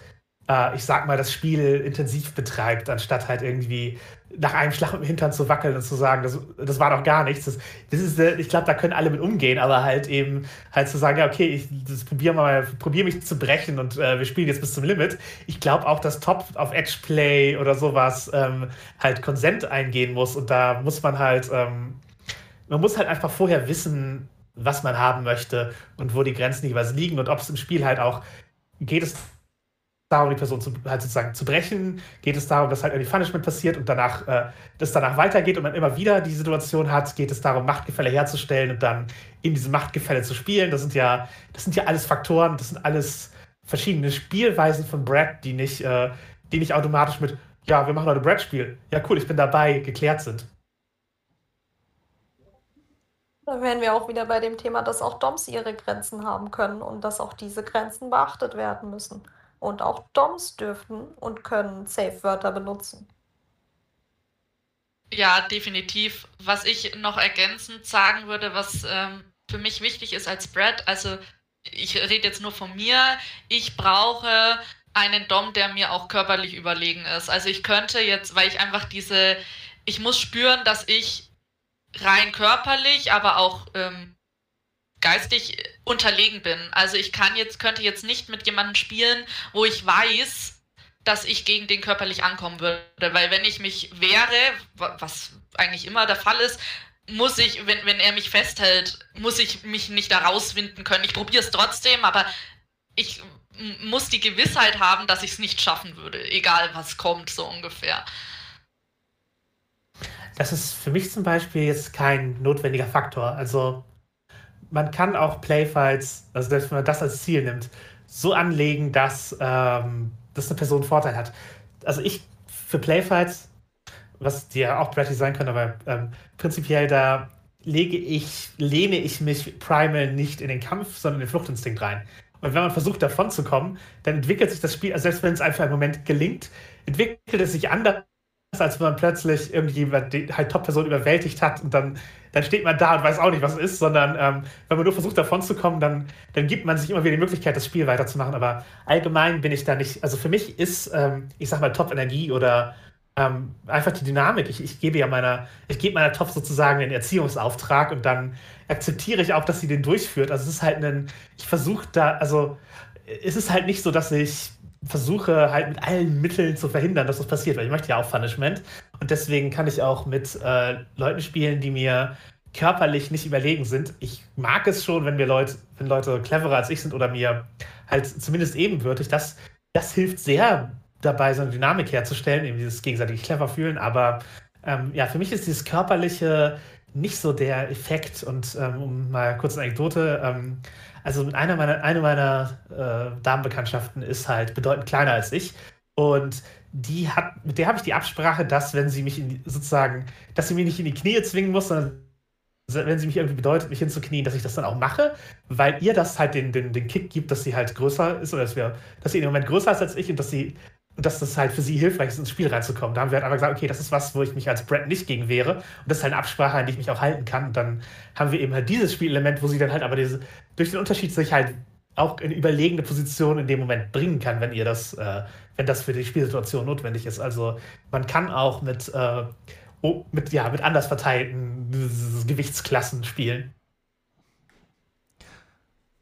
Speaker 3: äh, ich sag mal, das Spiel intensiv betreibt, anstatt halt irgendwie nach einem Schlag im Hintern zu wackeln und zu sagen, das, das war doch gar nichts. Das, das ist, äh, ich glaube, da können alle mit umgehen, aber halt eben halt zu sagen, ja, okay, ich probiere mal, probiere mich zu brechen und äh, wir spielen jetzt bis zum Limit. Ich glaube auch, dass Top auf Edge Play oder sowas ähm, halt Konsent eingehen muss und da muss man halt, ähm, man muss halt einfach vorher wissen, was man haben möchte und wo die Grenzen jeweils liegen und ob es im Spiel halt auch geht es darum, die Person zu, halt sozusagen zu brechen, geht es darum, dass halt irgendwie Punishment passiert und danach, äh, das danach weitergeht und man immer wieder die Situation hat, geht es darum, Machtgefälle herzustellen und dann in diesem Machtgefälle zu spielen. Das sind ja, das sind ja alles Faktoren, das sind alles verschiedene Spielweisen von Brad, die nicht, äh, die nicht automatisch mit, ja, wir machen heute Brad-Spiel. Ja, cool, ich bin dabei, geklärt sind.
Speaker 5: Da wären wir auch wieder bei dem Thema, dass auch DOMs ihre Grenzen haben können und dass auch diese Grenzen beachtet werden müssen. Und auch DOMs dürften und können Safe-Wörter benutzen.
Speaker 2: Ja, definitiv. Was ich noch ergänzend sagen würde, was ähm, für mich wichtig ist als Brad, also ich rede jetzt nur von mir, ich brauche einen Dom, der mir auch körperlich überlegen ist. Also ich könnte jetzt, weil ich einfach diese, ich muss spüren, dass ich rein körperlich, aber auch ähm, geistig unterlegen bin. Also ich kann jetzt, könnte jetzt nicht mit jemandem spielen, wo ich weiß, dass ich gegen den körperlich ankommen würde. Weil wenn ich mich wehre, was eigentlich immer der Fall ist, muss ich, wenn, wenn er mich festhält, muss ich mich nicht da rauswinden können. Ich probiere es trotzdem, aber ich muss die Gewissheit haben, dass ich es nicht schaffen würde, egal was kommt, so ungefähr.
Speaker 3: Das ist für mich zum Beispiel jetzt kein notwendiger Faktor. Also man kann auch Playfights, also wenn man das als Ziel nimmt, so anlegen, dass, ähm, dass eine Person Vorteil hat. Also ich für Playfights, was die ja auch Bratty sein können, aber ähm, prinzipiell da lege ich, lehne ich mich primal nicht in den Kampf, sondern in den Fluchtinstinkt rein. Und wenn man versucht, davon zu kommen, dann entwickelt sich das Spiel, also selbst wenn es einfach einen Moment gelingt, entwickelt es sich anders als wenn man plötzlich irgendjemand die halt Top-Person überwältigt hat und dann, dann steht man da und weiß auch nicht, was es ist, sondern ähm, wenn man nur versucht, davon zu kommen, dann, dann gibt man sich immer wieder die Möglichkeit, das Spiel weiterzumachen. Aber allgemein bin ich da nicht, also für mich ist, ähm, ich sag mal, Top-Energie oder ähm, einfach die Dynamik. Ich, ich gebe ja meiner, ich gebe meiner Top sozusagen den Erziehungsauftrag und dann akzeptiere ich auch, dass sie den durchführt. Also es ist halt ein, ich versuche da, also es ist halt nicht so, dass ich versuche halt mit allen Mitteln zu verhindern, dass das passiert, weil ich möchte ja auch Punishment. Und deswegen kann ich auch mit äh, Leuten spielen, die mir körperlich nicht überlegen sind. Ich mag es schon, wenn wir Leute, wenn Leute cleverer als ich sind oder mir halt zumindest ebenbürtig, das, das hilft sehr dabei, so eine Dynamik herzustellen, eben dieses gegenseitig clever fühlen. Aber ähm, ja, für mich ist dieses körperliche nicht so der Effekt. Und ähm, um mal kurz eine Anekdote, ähm, also einer meiner, eine meiner äh, Damenbekanntschaften ist halt bedeutend kleiner als ich. Und die hat, mit der habe ich die Absprache, dass wenn sie mich in, sozusagen, dass sie mich nicht in die Knie zwingen muss, sondern wenn sie mich irgendwie bedeutet, mich hinzuknien, dass ich das dann auch mache, weil ihr das halt den, den, den Kick gibt, dass sie halt größer ist oder dass, wir, dass sie im Moment größer ist als ich und dass sie dass das halt für sie hilfreich ist, ins Spiel reinzukommen. Da haben wir halt einfach gesagt, okay, das ist was, wo ich mich als Brett nicht gegen wehre. Und das ist halt eine Absprache, an die ich mich auch halten kann. Und dann haben wir eben halt dieses Spielelement, wo sie dann halt aber diese, durch den Unterschied sich halt auch in überlegene Position in dem Moment bringen kann, wenn ihr das, äh, wenn das für die Spielsituation notwendig ist. Also man kann auch mit, äh, mit, ja, mit anders verteilten Gewichtsklassen spielen.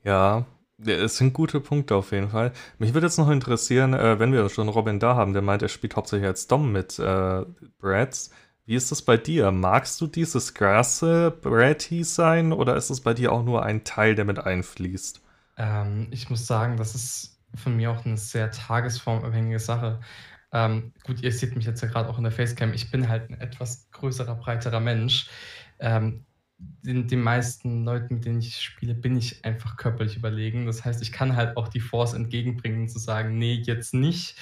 Speaker 4: Ja, es sind gute Punkte auf jeden Fall. Mich würde jetzt noch interessieren, äh, wenn wir schon Robin da haben, der meint, er spielt hauptsächlich als Dom mit äh, Brads. Wie ist das bei dir? Magst du dieses krasse Bratty sein oder ist es bei dir auch nur ein Teil, der mit einfließt?
Speaker 1: Ähm, ich muss sagen, das ist von mir auch eine sehr tagesformabhängige Sache. Ähm, gut, ihr seht mich jetzt ja gerade auch in der Facecam. Ich bin halt ein etwas größerer, breiterer Mensch. Ähm, den, den meisten Leuten, mit denen ich spiele, bin ich einfach körperlich überlegen. Das heißt, ich kann halt auch die Force entgegenbringen, zu sagen, nee, jetzt nicht.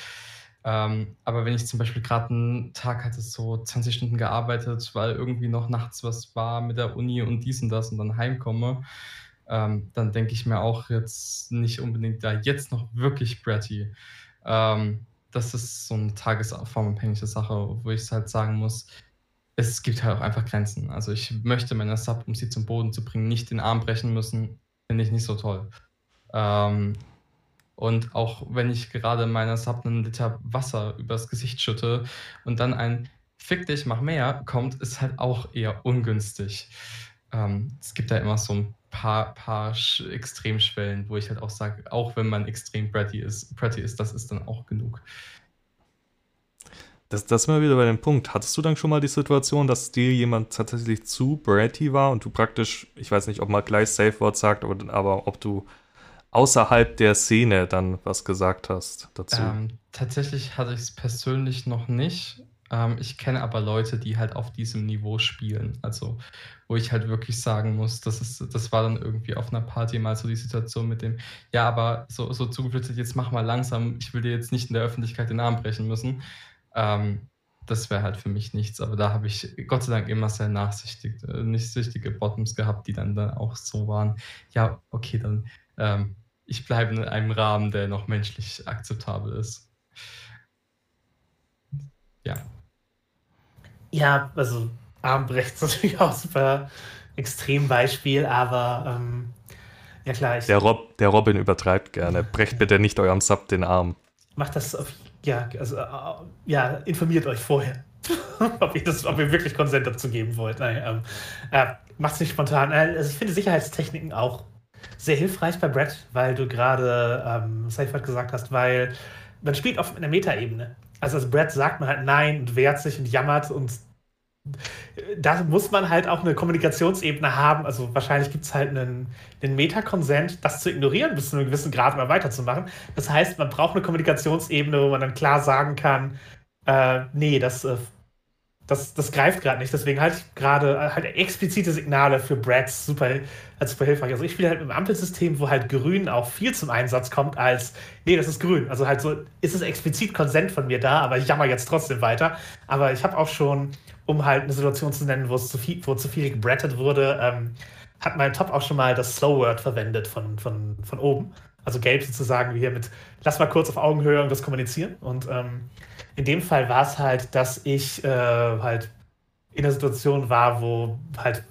Speaker 1: Ähm, aber wenn ich zum Beispiel gerade einen Tag hatte, so 20 Stunden gearbeitet, weil irgendwie noch nachts was war mit der Uni und dies und das und dann heimkomme, ähm, dann denke ich mir auch jetzt nicht unbedingt da jetzt noch wirklich bratty. Ähm, das ist so eine tagesformabhängige Sache, wo ich halt sagen muss, es gibt halt auch einfach Grenzen. Also ich möchte meiner Sub, um sie zum Boden zu bringen, nicht den Arm brechen müssen. Finde ich nicht so toll. Ähm, Und auch wenn ich gerade meiner Sub einen Liter Wasser übers Gesicht schütte und dann ein Fick dich, mach mehr kommt, ist halt auch eher ungünstig. Ähm, es gibt da immer so ein paar, paar Extremschwellen, wo ich halt auch sage, auch wenn man extrem bratty ist, bratty ist, das ist dann auch genug.
Speaker 4: Das, das sind wir wieder bei dem Punkt. Hattest du dann schon mal die Situation, dass dir jemand tatsächlich zu bratty war und du praktisch, ich weiß nicht, ob man gleich Safe Word sagt, aber, aber ob du außerhalb der Szene dann was gesagt hast dazu?
Speaker 1: Ähm, tatsächlich hatte ich es persönlich noch nicht. Ähm, ich kenne aber Leute, die halt auf diesem Niveau spielen. Also, wo ich halt wirklich sagen muss, das, ist, das war dann irgendwie auf einer Party mal so die Situation mit dem, ja, aber so, so zugeflüchtet, jetzt mach mal langsam, ich will dir jetzt nicht in der Öffentlichkeit den Namen brechen müssen. Ähm, das wäre halt für mich nichts, aber da habe ich Gott sei Dank immer sehr nachsichtig, äh, nachsichtige Bottoms gehabt, die dann, dann auch so waren, ja, okay, dann ähm, ich bleibe in einem Rahmen, der noch menschlich akzeptabel ist. Ja.
Speaker 3: Ja, also Armbrecht ist [laughs] natürlich auch super Extrembeispiel, aber ähm, ja klar.
Speaker 4: Ich, der, Rob, der Robin übertreibt gerne. Brecht bitte nicht eurem Sub den Arm.
Speaker 3: Macht das auf, ja, also äh, ja, informiert euch vorher, [laughs] ob, ihr das, ob ihr wirklich Konsent dazu geben wollt. Nein, ähm, äh, macht es nicht spontan. Äh, also ich finde Sicherheitstechniken auch sehr hilfreich bei Brett, weil du gerade ähm, Safeword gesagt hast, weil man spielt auf einer Metaebene. Also als Brett sagt man halt Nein und wehrt sich und jammert und da muss man halt auch eine Kommunikationsebene haben. Also wahrscheinlich gibt es halt einen, einen Meta-Konsent, das zu ignorieren, bis zu einem gewissen Grad mal weiterzumachen. Das heißt, man braucht eine Kommunikationsebene, wo man dann klar sagen kann, äh, nee, das äh, das, das greift gerade nicht. Deswegen halte ich gerade halt explizite Signale für Brads super, super hilfreich. Also ich spiele halt mit einem Ampelsystem, wo halt grün auch viel zum Einsatz kommt, als nee, das ist grün. Also halt so ist es explizit Konsent von mir da, aber ich jammer jetzt trotzdem weiter. Aber ich habe auch schon, um halt eine Situation zu nennen, wo es zu viel, wo zu viel gebrettet wurde, ähm, hat mein Top auch schon mal das Slow Word verwendet von, von, von oben. Also gelb sozusagen, wie hier mit, lass mal kurz auf Augenhöhe und das kommunizieren. Und ähm, in dem Fall war es halt, dass ich äh, halt in der Situation war, wo halt,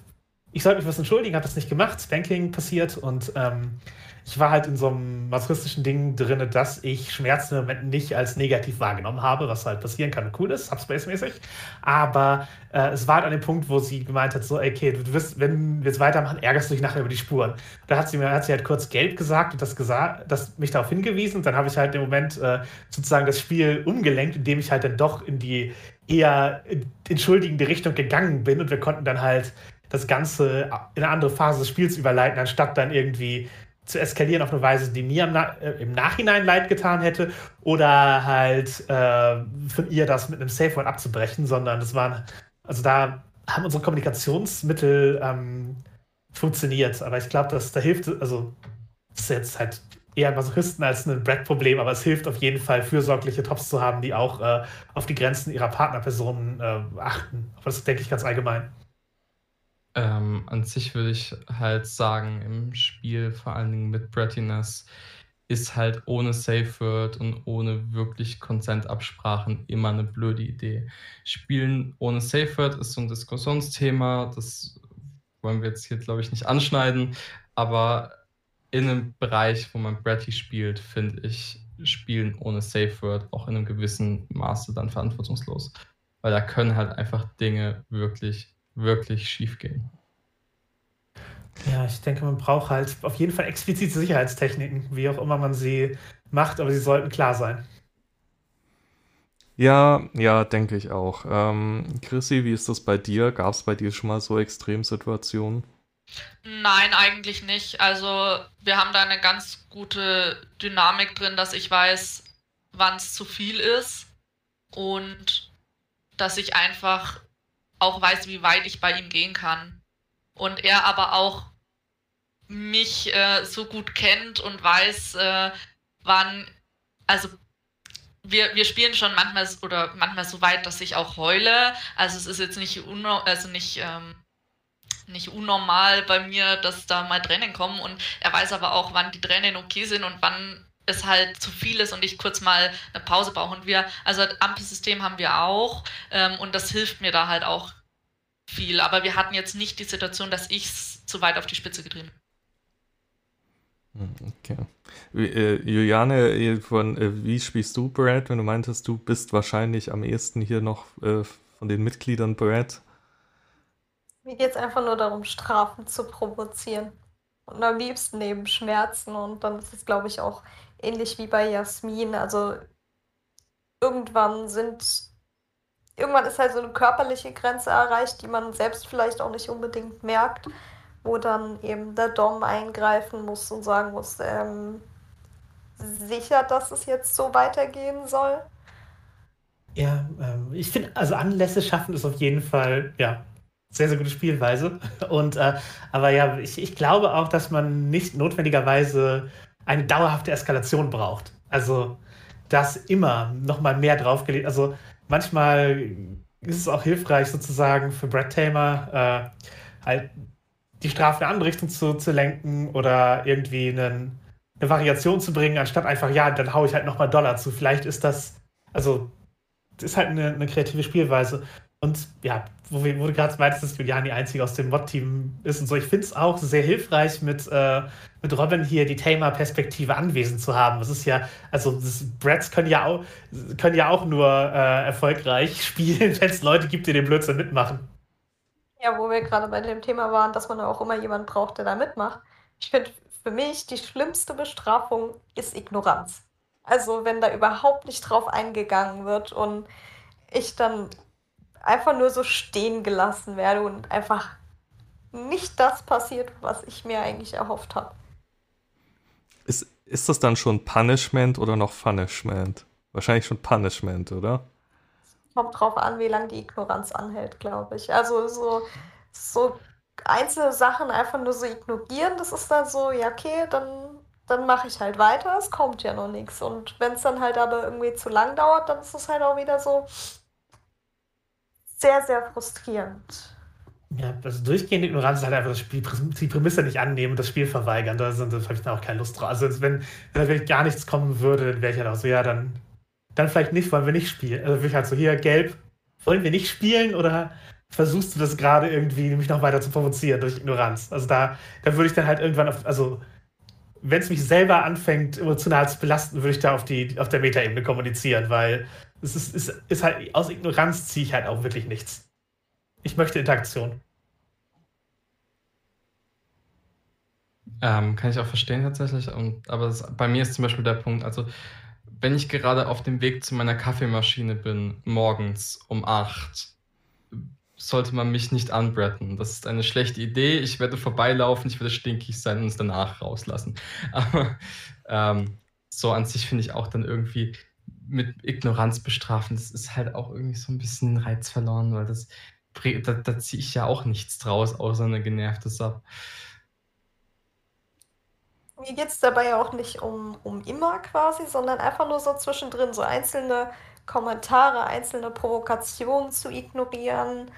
Speaker 3: ich sollte mich was entschuldigen, habe das nicht gemacht, Spanking passiert und ähm, ich war halt in so einem masochistischen Ding drin, dass ich Schmerzen im Moment nicht als negativ wahrgenommen habe, was halt passieren kann und cool ist, Subspace-mäßig. Aber äh, es war halt an dem Punkt, wo sie gemeint hat, so, okay, du wirst, wenn wir jetzt weitermachen, ärgerst du dich nachher über die Spuren. Da hat sie mir hat sie halt kurz gelb gesagt und das gesagt, das mich darauf hingewiesen. Dann habe ich halt im Moment äh, sozusagen das Spiel umgelenkt, indem ich halt dann doch in die eher entschuldigende Richtung gegangen bin und wir konnten dann halt das Ganze in eine andere Phase des Spiels überleiten, anstatt dann irgendwie zu eskalieren auf eine Weise, die mir im, Na äh, im Nachhinein leid getan hätte oder halt äh, von ihr das mit einem Safe Word abzubrechen, sondern das waren, also da haben unsere Kommunikationsmittel ähm, funktioniert, aber ich glaube, dass da hilft, also das ist jetzt halt eher ein Masochisten als ein Brett-Problem, aber es hilft auf jeden Fall, fürsorgliche Tops zu haben, die auch äh, auf die Grenzen ihrer Partnerpersonen äh, achten. Aber das denke ich ganz allgemein.
Speaker 1: Ähm, an sich würde ich halt sagen, im Spiel, vor allen Dingen mit Brattiness, ist halt ohne Safe Word und ohne wirklich Konsentabsprachen immer eine blöde Idee. Spielen ohne Safe Word ist so ein Diskussionsthema, das wollen wir jetzt hier, glaube ich, nicht anschneiden, aber in einem Bereich, wo man Bratty spielt, finde ich, Spielen ohne Safe Word auch in einem gewissen Maße dann verantwortungslos. Weil da können halt einfach Dinge wirklich wirklich schief gehen.
Speaker 3: Ja, ich denke, man braucht halt auf jeden Fall explizite Sicherheitstechniken, wie auch immer man sie macht, aber sie sollten klar sein.
Speaker 4: Ja, ja, denke ich auch. Ähm, Chrissy, wie ist das bei dir? Gab es bei dir schon mal so Extremsituationen?
Speaker 2: Nein, eigentlich nicht. Also wir haben da eine ganz gute Dynamik drin, dass ich weiß, wann es zu viel ist und dass ich einfach auch weiß, wie weit ich bei ihm gehen kann. Und er aber auch mich äh, so gut kennt und weiß, äh, wann, also wir, wir spielen schon manchmal oder manchmal so weit, dass ich auch heule. Also es ist jetzt nicht, also nicht, ähm, nicht unnormal bei mir, dass da mal Tränen kommen und er weiß aber auch, wann die Tränen okay sind und wann es halt zu viel ist und ich kurz mal eine Pause brauche. Und wir, also Ampelsystem haben wir auch ähm, und das hilft mir da halt auch viel. Aber wir hatten jetzt nicht die Situation, dass ich es zu weit auf die Spitze getrieben
Speaker 4: hm, Okay. Äh, Juliane, äh, von, äh, wie spielst du Brad, wenn du meintest, du bist wahrscheinlich am ehesten hier noch äh, von den Mitgliedern Brad?
Speaker 5: Mir geht es einfach nur darum, Strafen zu provozieren. Und am liebsten neben Schmerzen. Und dann ist es, glaube ich, auch ähnlich wie bei Jasmin. Also irgendwann sind. Irgendwann ist halt so eine körperliche Grenze erreicht, die man selbst vielleicht auch nicht unbedingt merkt, wo dann eben der Dom eingreifen muss und sagen muss, ähm, sicher, dass es jetzt so weitergehen soll.
Speaker 3: Ja, ähm, ich finde, also Anlässe schaffen ist auf jeden Fall, ja, sehr, sehr gute Spielweise. Und, äh, aber ja, ich, ich glaube auch, dass man nicht notwendigerweise eine dauerhafte Eskalation braucht. Also, dass immer nochmal mehr draufgelegt. Also, manchmal ist es auch hilfreich, sozusagen für Brad Tamer äh, halt die Strafe in eine andere Richtung zu, zu lenken oder irgendwie einen, eine Variation zu bringen, anstatt einfach, ja, dann haue ich halt nochmal Dollar zu. Vielleicht ist das, also, das ist halt eine, eine kreative Spielweise. Und ja, wo, wir, wo du gerade meintest, dass Julian die Einzige aus dem Mod-Team ist und so, ich finde es auch sehr hilfreich, mit, äh, mit Robin hier die Tamer-Perspektive anwesend zu haben. Das ist ja, also das, Brads können ja auch, können ja auch nur äh, erfolgreich [laughs] spielen, wenn es Leute gibt, die den Blödsinn mitmachen.
Speaker 5: Ja, wo wir gerade bei dem Thema waren, dass man auch immer jemanden braucht, der da mitmacht. Ich finde, für mich die schlimmste Bestrafung ist Ignoranz. Also wenn da überhaupt nicht drauf eingegangen wird und ich dann einfach nur so stehen gelassen werde und einfach nicht das passiert, was ich mir eigentlich erhofft habe.
Speaker 4: Ist, ist das dann schon Punishment oder noch Punishment? Wahrscheinlich schon Punishment, oder?
Speaker 5: Kommt drauf an, wie lange die Ignoranz anhält, glaube ich. Also so, so einzelne Sachen einfach nur so ignorieren, das ist dann so, ja, okay, dann, dann mache ich halt weiter, es kommt ja noch nichts. Und wenn es dann halt aber irgendwie zu lang dauert, dann ist es halt auch wieder so, sehr, sehr frustrierend.
Speaker 3: Ja, also durchgehende Ignoranz ist halt einfach das Spiel, die Prämisse nicht annehmen und das Spiel verweigern. Da, da habe ich dann auch keine Lust drauf. Also wenn, da wirklich gar nichts kommen würde, dann wäre ich halt auch so, ja, dann, dann vielleicht nicht, wollen wir nicht spielen. Also ich halt so, hier, gelb, wollen wir nicht spielen oder versuchst du das gerade irgendwie, mich noch weiter zu provozieren durch Ignoranz? Also da, da würde ich dann halt irgendwann auf, also wenn es mich selber anfängt, emotional zu belasten, würde ich da auf, die, auf der Metaebene kommunizieren, weil es ist, ist, ist halt, aus Ignoranz ziehe ich halt auch wirklich nichts. Ich möchte Interaktion.
Speaker 1: Ähm, kann ich auch verstehen tatsächlich. Und, aber das, bei mir ist zum Beispiel der Punkt, also wenn ich gerade auf dem Weg zu meiner Kaffeemaschine bin, morgens um 8, sollte man mich nicht anbretten. Das ist eine schlechte Idee. Ich werde vorbeilaufen, ich werde stinkig sein und es danach rauslassen. [laughs] Aber ähm, so an sich finde ich auch dann irgendwie, mit Ignoranz bestrafen, das ist halt auch irgendwie so ein bisschen Reiz verloren, weil das da, da ziehe ich ja auch nichts draus, außer eine genervte Sub.
Speaker 5: Mir geht es dabei auch nicht um, um immer quasi, sondern einfach nur so zwischendrin so einzelne Kommentare, einzelne Provokationen zu ignorieren.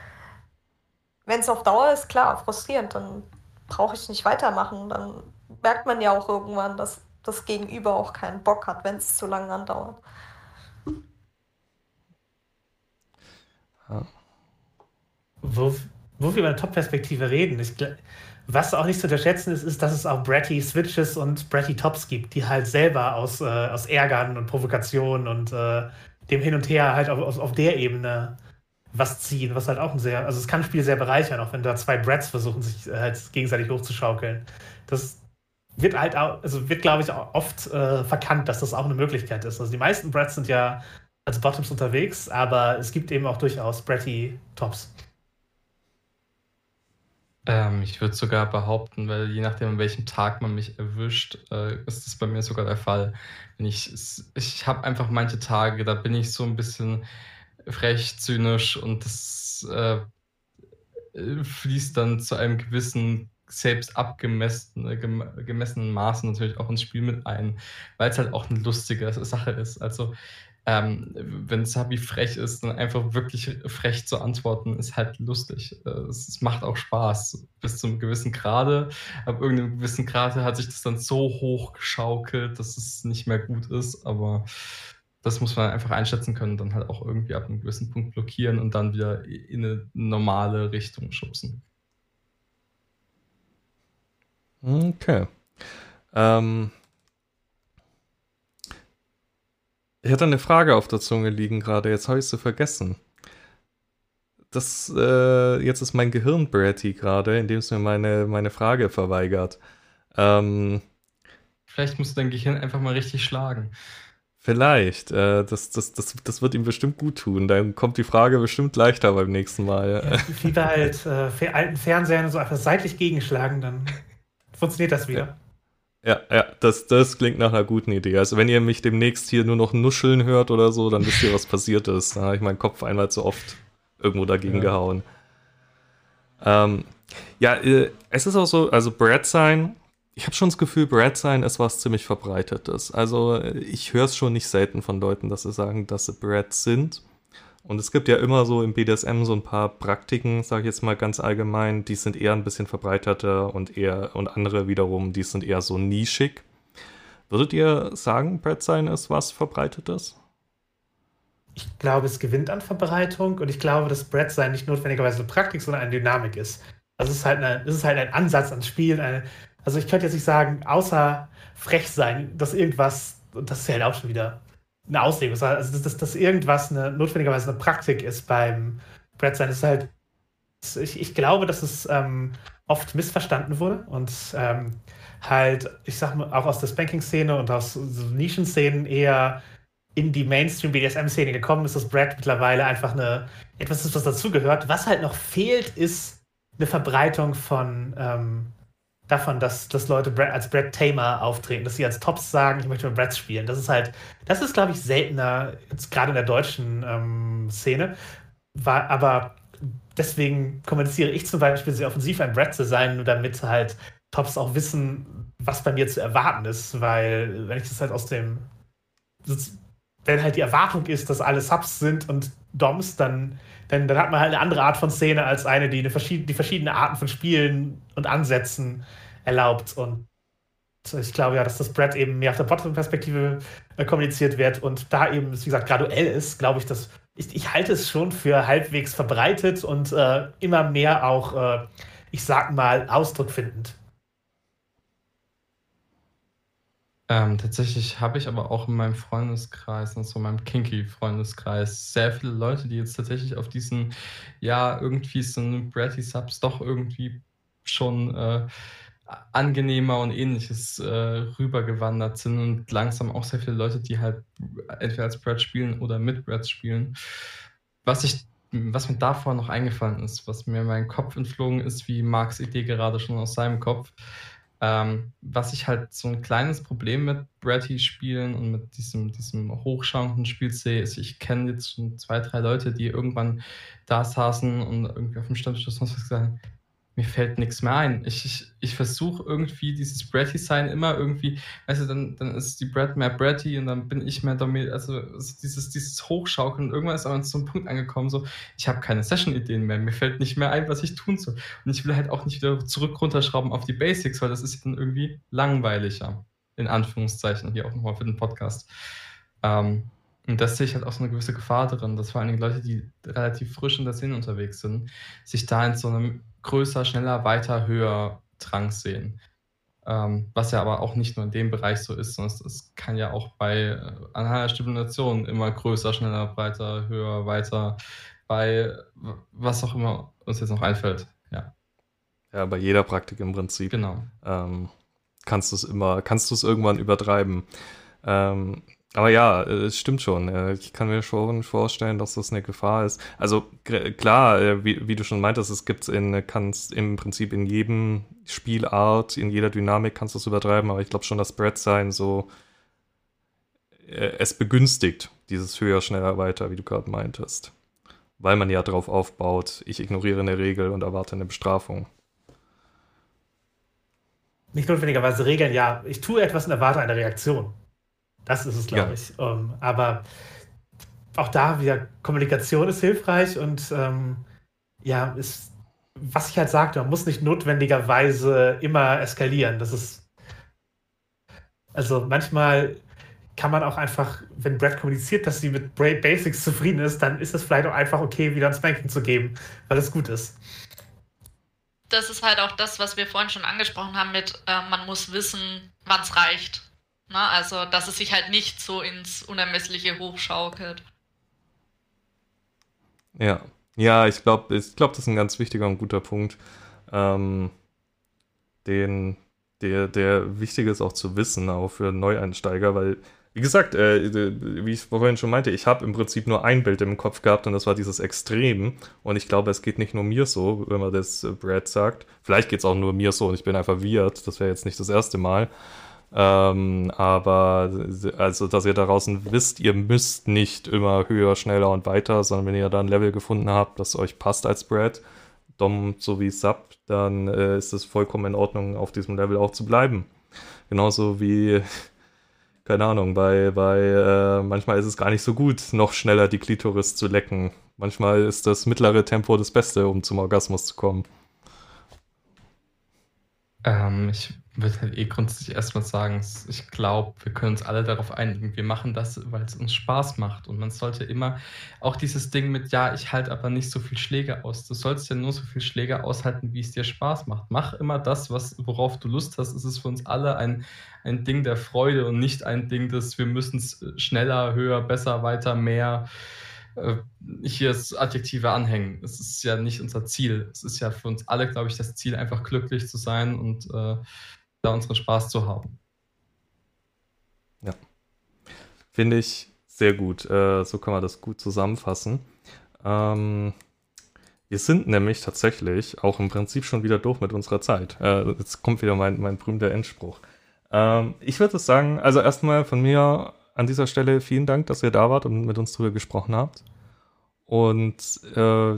Speaker 5: Wenn es auf Dauer ist, klar, frustrierend, dann brauche ich nicht weitermachen. Dann merkt man ja auch irgendwann, dass das Gegenüber auch keinen Bock hat, wenn es zu lange andauert.
Speaker 3: Wo, wo wir über eine Top-Perspektive reden, ich, was auch nicht zu unterschätzen ist, ist, dass es auch Bratty Switches und Bratty Tops gibt, die halt selber aus, äh, aus Ärgern und Provokationen und äh, dem Hin und Her halt auf, auf der Ebene was ziehen, was halt auch ein sehr, also es kann ein Spiel sehr bereichern, auch wenn da zwei Brats versuchen, sich äh, halt gegenseitig hochzuschaukeln. Das wird halt auch, also wird, glaube ich, oft äh, verkannt, dass das auch eine Möglichkeit ist. Also die meisten Brats sind ja als Bottoms unterwegs, aber es gibt eben auch durchaus Bratty Tops.
Speaker 1: Ähm, ich würde sogar behaupten, weil je nachdem, an welchem Tag man mich erwischt, äh, ist das bei mir sogar der Fall. Wenn ich ich habe einfach manche Tage, da bin ich so ein bisschen frech, zynisch und das äh, fließt dann zu einem gewissen selbst abgemessenen gemessenen Maßen natürlich auch ins Spiel mit ein, weil es halt auch eine lustige Sache ist. Also ähm, wenn Sabi frech ist, dann einfach wirklich frech zu antworten, ist halt lustig. Äh, es, macht auch Spaß bis zu einem gewissen Grade. Ab irgendeinem gewissen Grade hat sich das dann so hoch geschaukelt, dass es nicht mehr gut ist. Aber das muss man einfach einschätzen können dann halt auch irgendwie ab einem gewissen Punkt blockieren und dann wieder in eine normale Richtung schubsen.
Speaker 4: Okay. Ähm, Ich hatte eine Frage auf der Zunge liegen gerade, jetzt habe ich sie vergessen. Das, äh, jetzt ist mein Gehirn Bratty gerade, indem es mir meine, meine Frage verweigert. Ähm,
Speaker 1: Vielleicht musst du dein Gehirn einfach mal richtig schlagen.
Speaker 4: Vielleicht. Äh, das, das, das, das wird ihm bestimmt gut tun. Dann kommt die Frage bestimmt leichter beim nächsten Mal.
Speaker 3: Ja, [laughs] wie bei halt äh, alten Fernsehern so einfach seitlich gegenschlagen, dann [laughs] funktioniert das wieder.
Speaker 4: Ja, ja, das, das klingt nach einer guten Idee. Also wenn ihr mich demnächst hier nur noch nuscheln hört oder so, dann wisst ihr, was passiert ist. Da habe ich meinen Kopf einmal zu oft irgendwo dagegen ja. gehauen. Ähm, ja, äh, es ist auch so, also Brad sein, ich habe schon das Gefühl, Brad sein ist was ziemlich verbreitetes. Also ich höre es schon nicht selten von Leuten, dass sie sagen, dass sie Brad sind. Und es gibt ja immer so im BDSM so ein paar Praktiken, sage ich jetzt mal ganz allgemein, die sind eher ein bisschen verbreiteter und eher und andere wiederum, die sind eher so nischig. Würdet ihr sagen, Brad sein ist was Verbreitetes?
Speaker 3: Ich glaube, es gewinnt an Verbreitung und ich glaube, dass Brad sein nicht notwendigerweise eine Praktik, sondern eine Dynamik ist. Also es ist halt, eine, es ist halt ein Ansatz ans Spielen, eine, also ich könnte jetzt nicht sagen, außer frech sein, dass irgendwas, das ist halt auch schon wieder eine Auslegung, also dass, dass, dass irgendwas eine, notwendigerweise eine Praktik ist beim Brett sein, ist halt, ich, ich glaube, dass es ähm, oft missverstanden wurde und ähm, halt, ich sag mal, auch aus der Spanking-Szene und aus so Nischenszenen eher in die Mainstream-BDSM-Szene gekommen ist, dass Brad mittlerweile einfach eine, etwas ist, was dazugehört. Was halt noch fehlt, ist eine Verbreitung von ähm, davon, dass, dass Leute als Brad Tamer auftreten, dass sie als Tops sagen, ich möchte mit Brads spielen. Das ist halt, das ist, glaube ich, seltener, gerade in der deutschen ähm, Szene. War, aber deswegen kommuniziere ich zum Beispiel sehr offensiv, ein Brad zu sein, nur damit halt Tops auch wissen, was bei mir zu erwarten ist, weil wenn ich das halt aus dem wenn halt die Erwartung ist, dass alle Subs sind und Doms, dann, dann, dann hat man halt eine andere Art von Szene als eine, die, eine verschied die verschiedene Arten von Spielen und Ansätzen erlaubt. Und ich glaube ja, dass das Brett eben mehr auf der Bottom-Perspektive äh, kommuniziert wird und da eben, wie gesagt, graduell ist, glaube ich, dass ich, ich, halte es schon für halbwegs verbreitet und äh, immer mehr auch, äh, ich sag mal, Ausdruck findend.
Speaker 1: Ähm, tatsächlich habe ich aber auch in meinem Freundeskreis, also in meinem Kinky-Freundeskreis, sehr viele Leute, die jetzt tatsächlich auf diesen, ja, irgendwie so ein Bratty Subs doch irgendwie schon äh, angenehmer und ähnliches äh, rübergewandert sind und langsam auch sehr viele Leute, die halt entweder als Brad spielen oder mit Brad spielen. Was ich was mir davor noch eingefallen ist, was mir in meinen Kopf entflogen ist, wie Marks Idee gerade schon aus seinem Kopf, ähm, was ich halt so ein kleines Problem mit Bratty-Spielen und mit diesem, diesem hochschauenden Spiel sehe, ist, ich kenne jetzt schon zwei, drei Leute, die irgendwann da saßen und irgendwie auf dem Stammtisch sonst was gesagt haben, mir fällt nichts mehr ein. Ich, ich, ich versuche irgendwie dieses Bratty-Sein immer irgendwie, weißt du, dann, dann ist die Brad mehr Bratty und dann bin ich mehr Domi, also, dieses, dieses Hochschaukeln. Und irgendwann ist aber zu einem Punkt angekommen, so, ich habe keine Session-Ideen mehr, mir fällt nicht mehr ein, was ich tun soll. Und ich will halt auch nicht wieder zurück runterschrauben auf die Basics, weil das ist dann irgendwie langweiliger. In Anführungszeichen, hier auch nochmal für den Podcast. Ähm, und das sehe ich halt auch so eine gewisse Gefahr darin, dass vor allen Dingen Leute, die relativ frisch in der Szene unterwegs sind, sich da in so einem größer, schneller, weiter, höher Drang sehen. Ähm, was ja aber auch nicht nur in dem Bereich so ist, sondern es kann ja auch bei äh, anhand Stimulation immer größer, schneller, breiter, höher, weiter, bei was auch immer uns jetzt noch einfällt. Ja,
Speaker 4: ja bei jeder Praktik im Prinzip.
Speaker 1: Genau.
Speaker 4: Ähm, kannst du es immer, kannst du es irgendwann übertreiben. Ähm, aber ja, es stimmt schon. Ich kann mir schon vorstellen, dass das eine Gefahr ist. Also klar, äh, wie, wie du schon meintest, es gibt in, kannst im Prinzip in jedem Spielart, in jeder Dynamik kannst du es übertreiben, aber ich glaube schon, dass Bread sein so äh, es begünstigt, dieses höher, schneller, weiter, wie du gerade meintest. Weil man ja darauf aufbaut, ich ignoriere eine Regel und erwarte eine Bestrafung.
Speaker 3: Nicht notwendigerweise Regeln, ja, ich tue etwas und erwarte eine Reaktion. Das ist es, glaube ja. ich. Um, ähm, aber auch da wieder Kommunikation ist hilfreich und ähm, ja, ist, was ich halt sagte, man muss nicht notwendigerweise immer eskalieren. Das ist also manchmal kann man auch einfach, wenn Brad kommuniziert, dass sie mit Basics zufrieden ist, dann ist es vielleicht auch einfach okay, wieder ein Spanking zu geben, weil es gut ist.
Speaker 2: Das ist halt auch das, was wir vorhin schon angesprochen haben mit, äh, man muss wissen, wann es reicht. Na, also, dass es sich halt nicht so ins Unermessliche hochschaukelt.
Speaker 4: Ja, ja, ich glaube, ich glaub, das ist ein ganz wichtiger und guter Punkt, ähm, den, der, der wichtig ist auch zu wissen, auch für Neueinsteiger, weil, wie gesagt, äh, wie ich vorhin schon meinte, ich habe im Prinzip nur ein Bild im Kopf gehabt und das war dieses Extrem. Und ich glaube, es geht nicht nur mir so, wenn man das äh, Brad sagt. Vielleicht geht es auch nur mir so und ich bin einfach weird. Das wäre jetzt nicht das erste Mal. Ähm, aber also, dass ihr da draußen wisst, ihr müsst nicht immer höher, schneller und weiter, sondern wenn ihr da ein Level gefunden habt, das euch passt als Brad, Dom sowie Sub, dann äh, ist es vollkommen in Ordnung, auf diesem Level auch zu bleiben. Genauso wie, [laughs] keine Ahnung, bei, bei äh, manchmal ist es gar nicht so gut, noch schneller die Klitoris zu lecken. Manchmal ist das mittlere Tempo das Beste, um zum Orgasmus zu kommen.
Speaker 1: Ähm, ich würde halt eh grundsätzlich erstmal sagen, ich glaube, wir können uns alle darauf einigen, wir machen das, weil es uns Spaß macht. Und man sollte immer auch dieses Ding mit, ja, ich halte aber nicht so viel Schläge aus. Du sollst ja nur so viel Schläge aushalten, wie es dir Spaß macht. Mach immer das, was, worauf du Lust hast. Es ist für uns alle ein, ein Ding der Freude und nicht ein Ding, dass wir müssen es schneller, höher, besser, weiter, mehr äh, hier das Adjektive anhängen. Es ist ja nicht unser Ziel. Es ist ja für uns alle, glaube ich, das Ziel, einfach glücklich zu sein und äh, da unseren Spaß zu haben.
Speaker 4: Ja. Finde ich sehr gut. Äh, so kann man das gut zusammenfassen. Ähm, wir sind nämlich tatsächlich auch im Prinzip schon wieder durch mit unserer Zeit. Äh, jetzt kommt wieder mein, mein berühmter Endspruch. Ähm, ich würde sagen, also erstmal von mir an dieser Stelle vielen Dank, dass ihr da wart und mit uns drüber gesprochen habt. Und äh,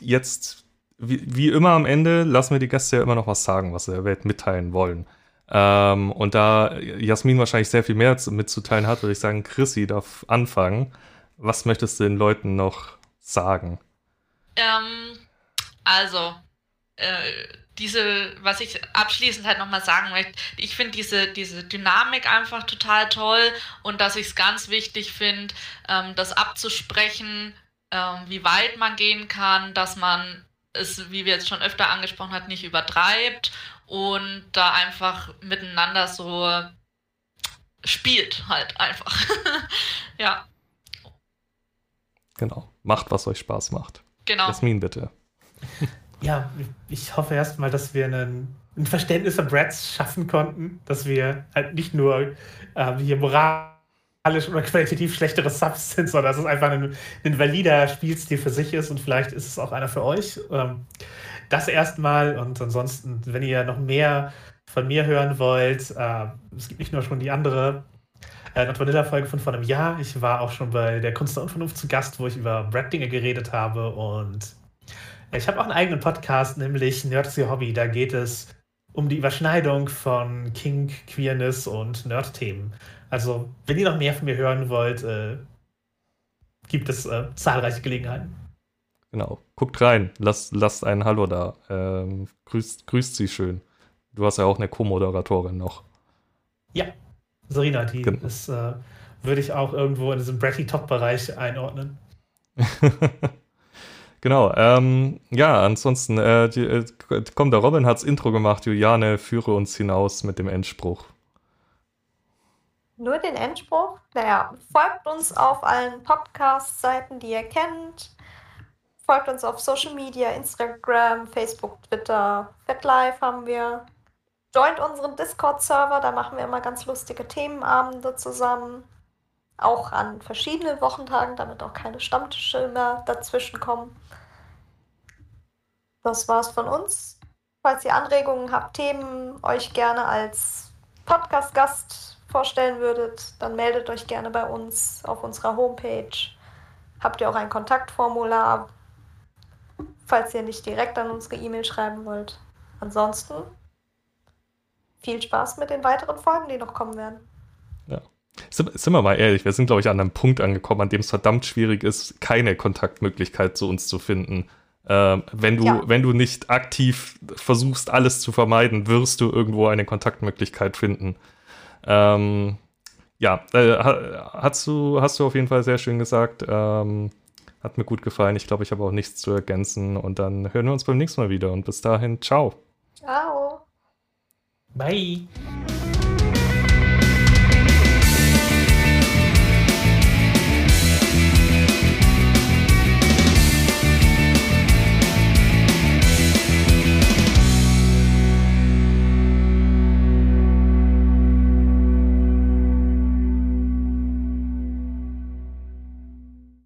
Speaker 4: jetzt wie, wie, immer am Ende lassen wir die Gäste ja immer noch was sagen, was sie der Welt mitteilen wollen. Ähm, und da Jasmin wahrscheinlich sehr viel mehr mitzuteilen hat, würde ich sagen, Chrissy darf anfangen. Was möchtest du den Leuten noch sagen?
Speaker 2: Ähm, also, äh, diese, was ich abschließend halt nochmal sagen möchte, ich finde diese, diese Dynamik einfach total toll und dass ich es ganz wichtig finde, ähm, das abzusprechen, ähm, wie weit man gehen kann, dass man es, wie wir jetzt schon öfter angesprochen haben, nicht übertreibt und da einfach miteinander so spielt halt einfach. [laughs] ja.
Speaker 4: Genau. Macht, was euch Spaß macht.
Speaker 2: Genau.
Speaker 4: Jasmin, bitte. [laughs]
Speaker 3: Ja, ich hoffe erstmal, dass wir einen, ein Verständnis für Brads schaffen konnten, dass wir halt nicht nur äh, hier moral moralisch oder qualitativ schlechtere Subs sind, sondern dass es einfach ein, ein valider Spielstil für sich ist und vielleicht ist es auch einer für euch. Ähm, das erstmal und ansonsten, wenn ihr noch mehr von mir hören wollt, äh, es gibt nicht nur schon die andere äh, Not Vanilla-Folge von vor einem Jahr. Ich war auch schon bei der Kunst der Unvernunft zu Gast, wo ich über Brad-Dinge geredet habe und ich habe auch einen eigenen Podcast, nämlich Nerds Your Hobby. Da geht es um die Überschneidung von Kink, Queerness und Nerd-Themen. Also, wenn ihr noch mehr von mir hören wollt, äh, gibt es äh, zahlreiche Gelegenheiten.
Speaker 4: Genau. Guckt rein. Lasst, lasst ein Hallo da. Ähm, grüßt, grüßt sie schön. Du hast ja auch eine Co-Moderatorin noch.
Speaker 3: Ja. Serena, die genau. ist, äh, würde ich auch irgendwo in diesem Bratty-Top-Bereich einordnen. [laughs]
Speaker 4: genau. Ähm, ja, ansonsten, äh, die, äh, komm, der Robin hat's Intro gemacht. Juliane, führe uns hinaus mit dem Endspruch.
Speaker 5: Nur den Endspruch? Naja, folgt uns auf allen Podcast-Seiten, die ihr kennt. Folgt uns auf Social Media, Instagram, Facebook, Twitter, FetLife haben wir. Joint unseren Discord-Server, da machen wir immer ganz lustige Themenabende zusammen. Auch an verschiedenen Wochentagen, damit auch keine Stammtische mehr dazwischen kommen. Das war's von uns. Falls ihr Anregungen habt, Themen, euch gerne als Podcast-Gast vorstellen würdet, dann meldet euch gerne bei uns auf unserer Homepage. Habt ihr auch ein Kontaktformular, falls ihr nicht direkt an unsere E-Mail schreiben wollt. Ansonsten viel Spaß mit den weiteren Folgen, die noch kommen werden.
Speaker 4: Ja. Sind wir mal ehrlich, wir sind, glaube ich, an einem Punkt angekommen, an dem es verdammt schwierig ist, keine Kontaktmöglichkeit zu uns zu finden. Ähm, wenn, du, ja. wenn du nicht aktiv versuchst, alles zu vermeiden, wirst du irgendwo eine Kontaktmöglichkeit finden. Ähm, ja, äh, hast, du, hast du auf jeden Fall sehr schön gesagt. Ähm, hat mir gut gefallen. Ich glaube, ich habe auch nichts zu ergänzen. Und dann hören wir uns beim nächsten Mal wieder. Und bis dahin, ciao.
Speaker 5: Ciao.
Speaker 3: Bye.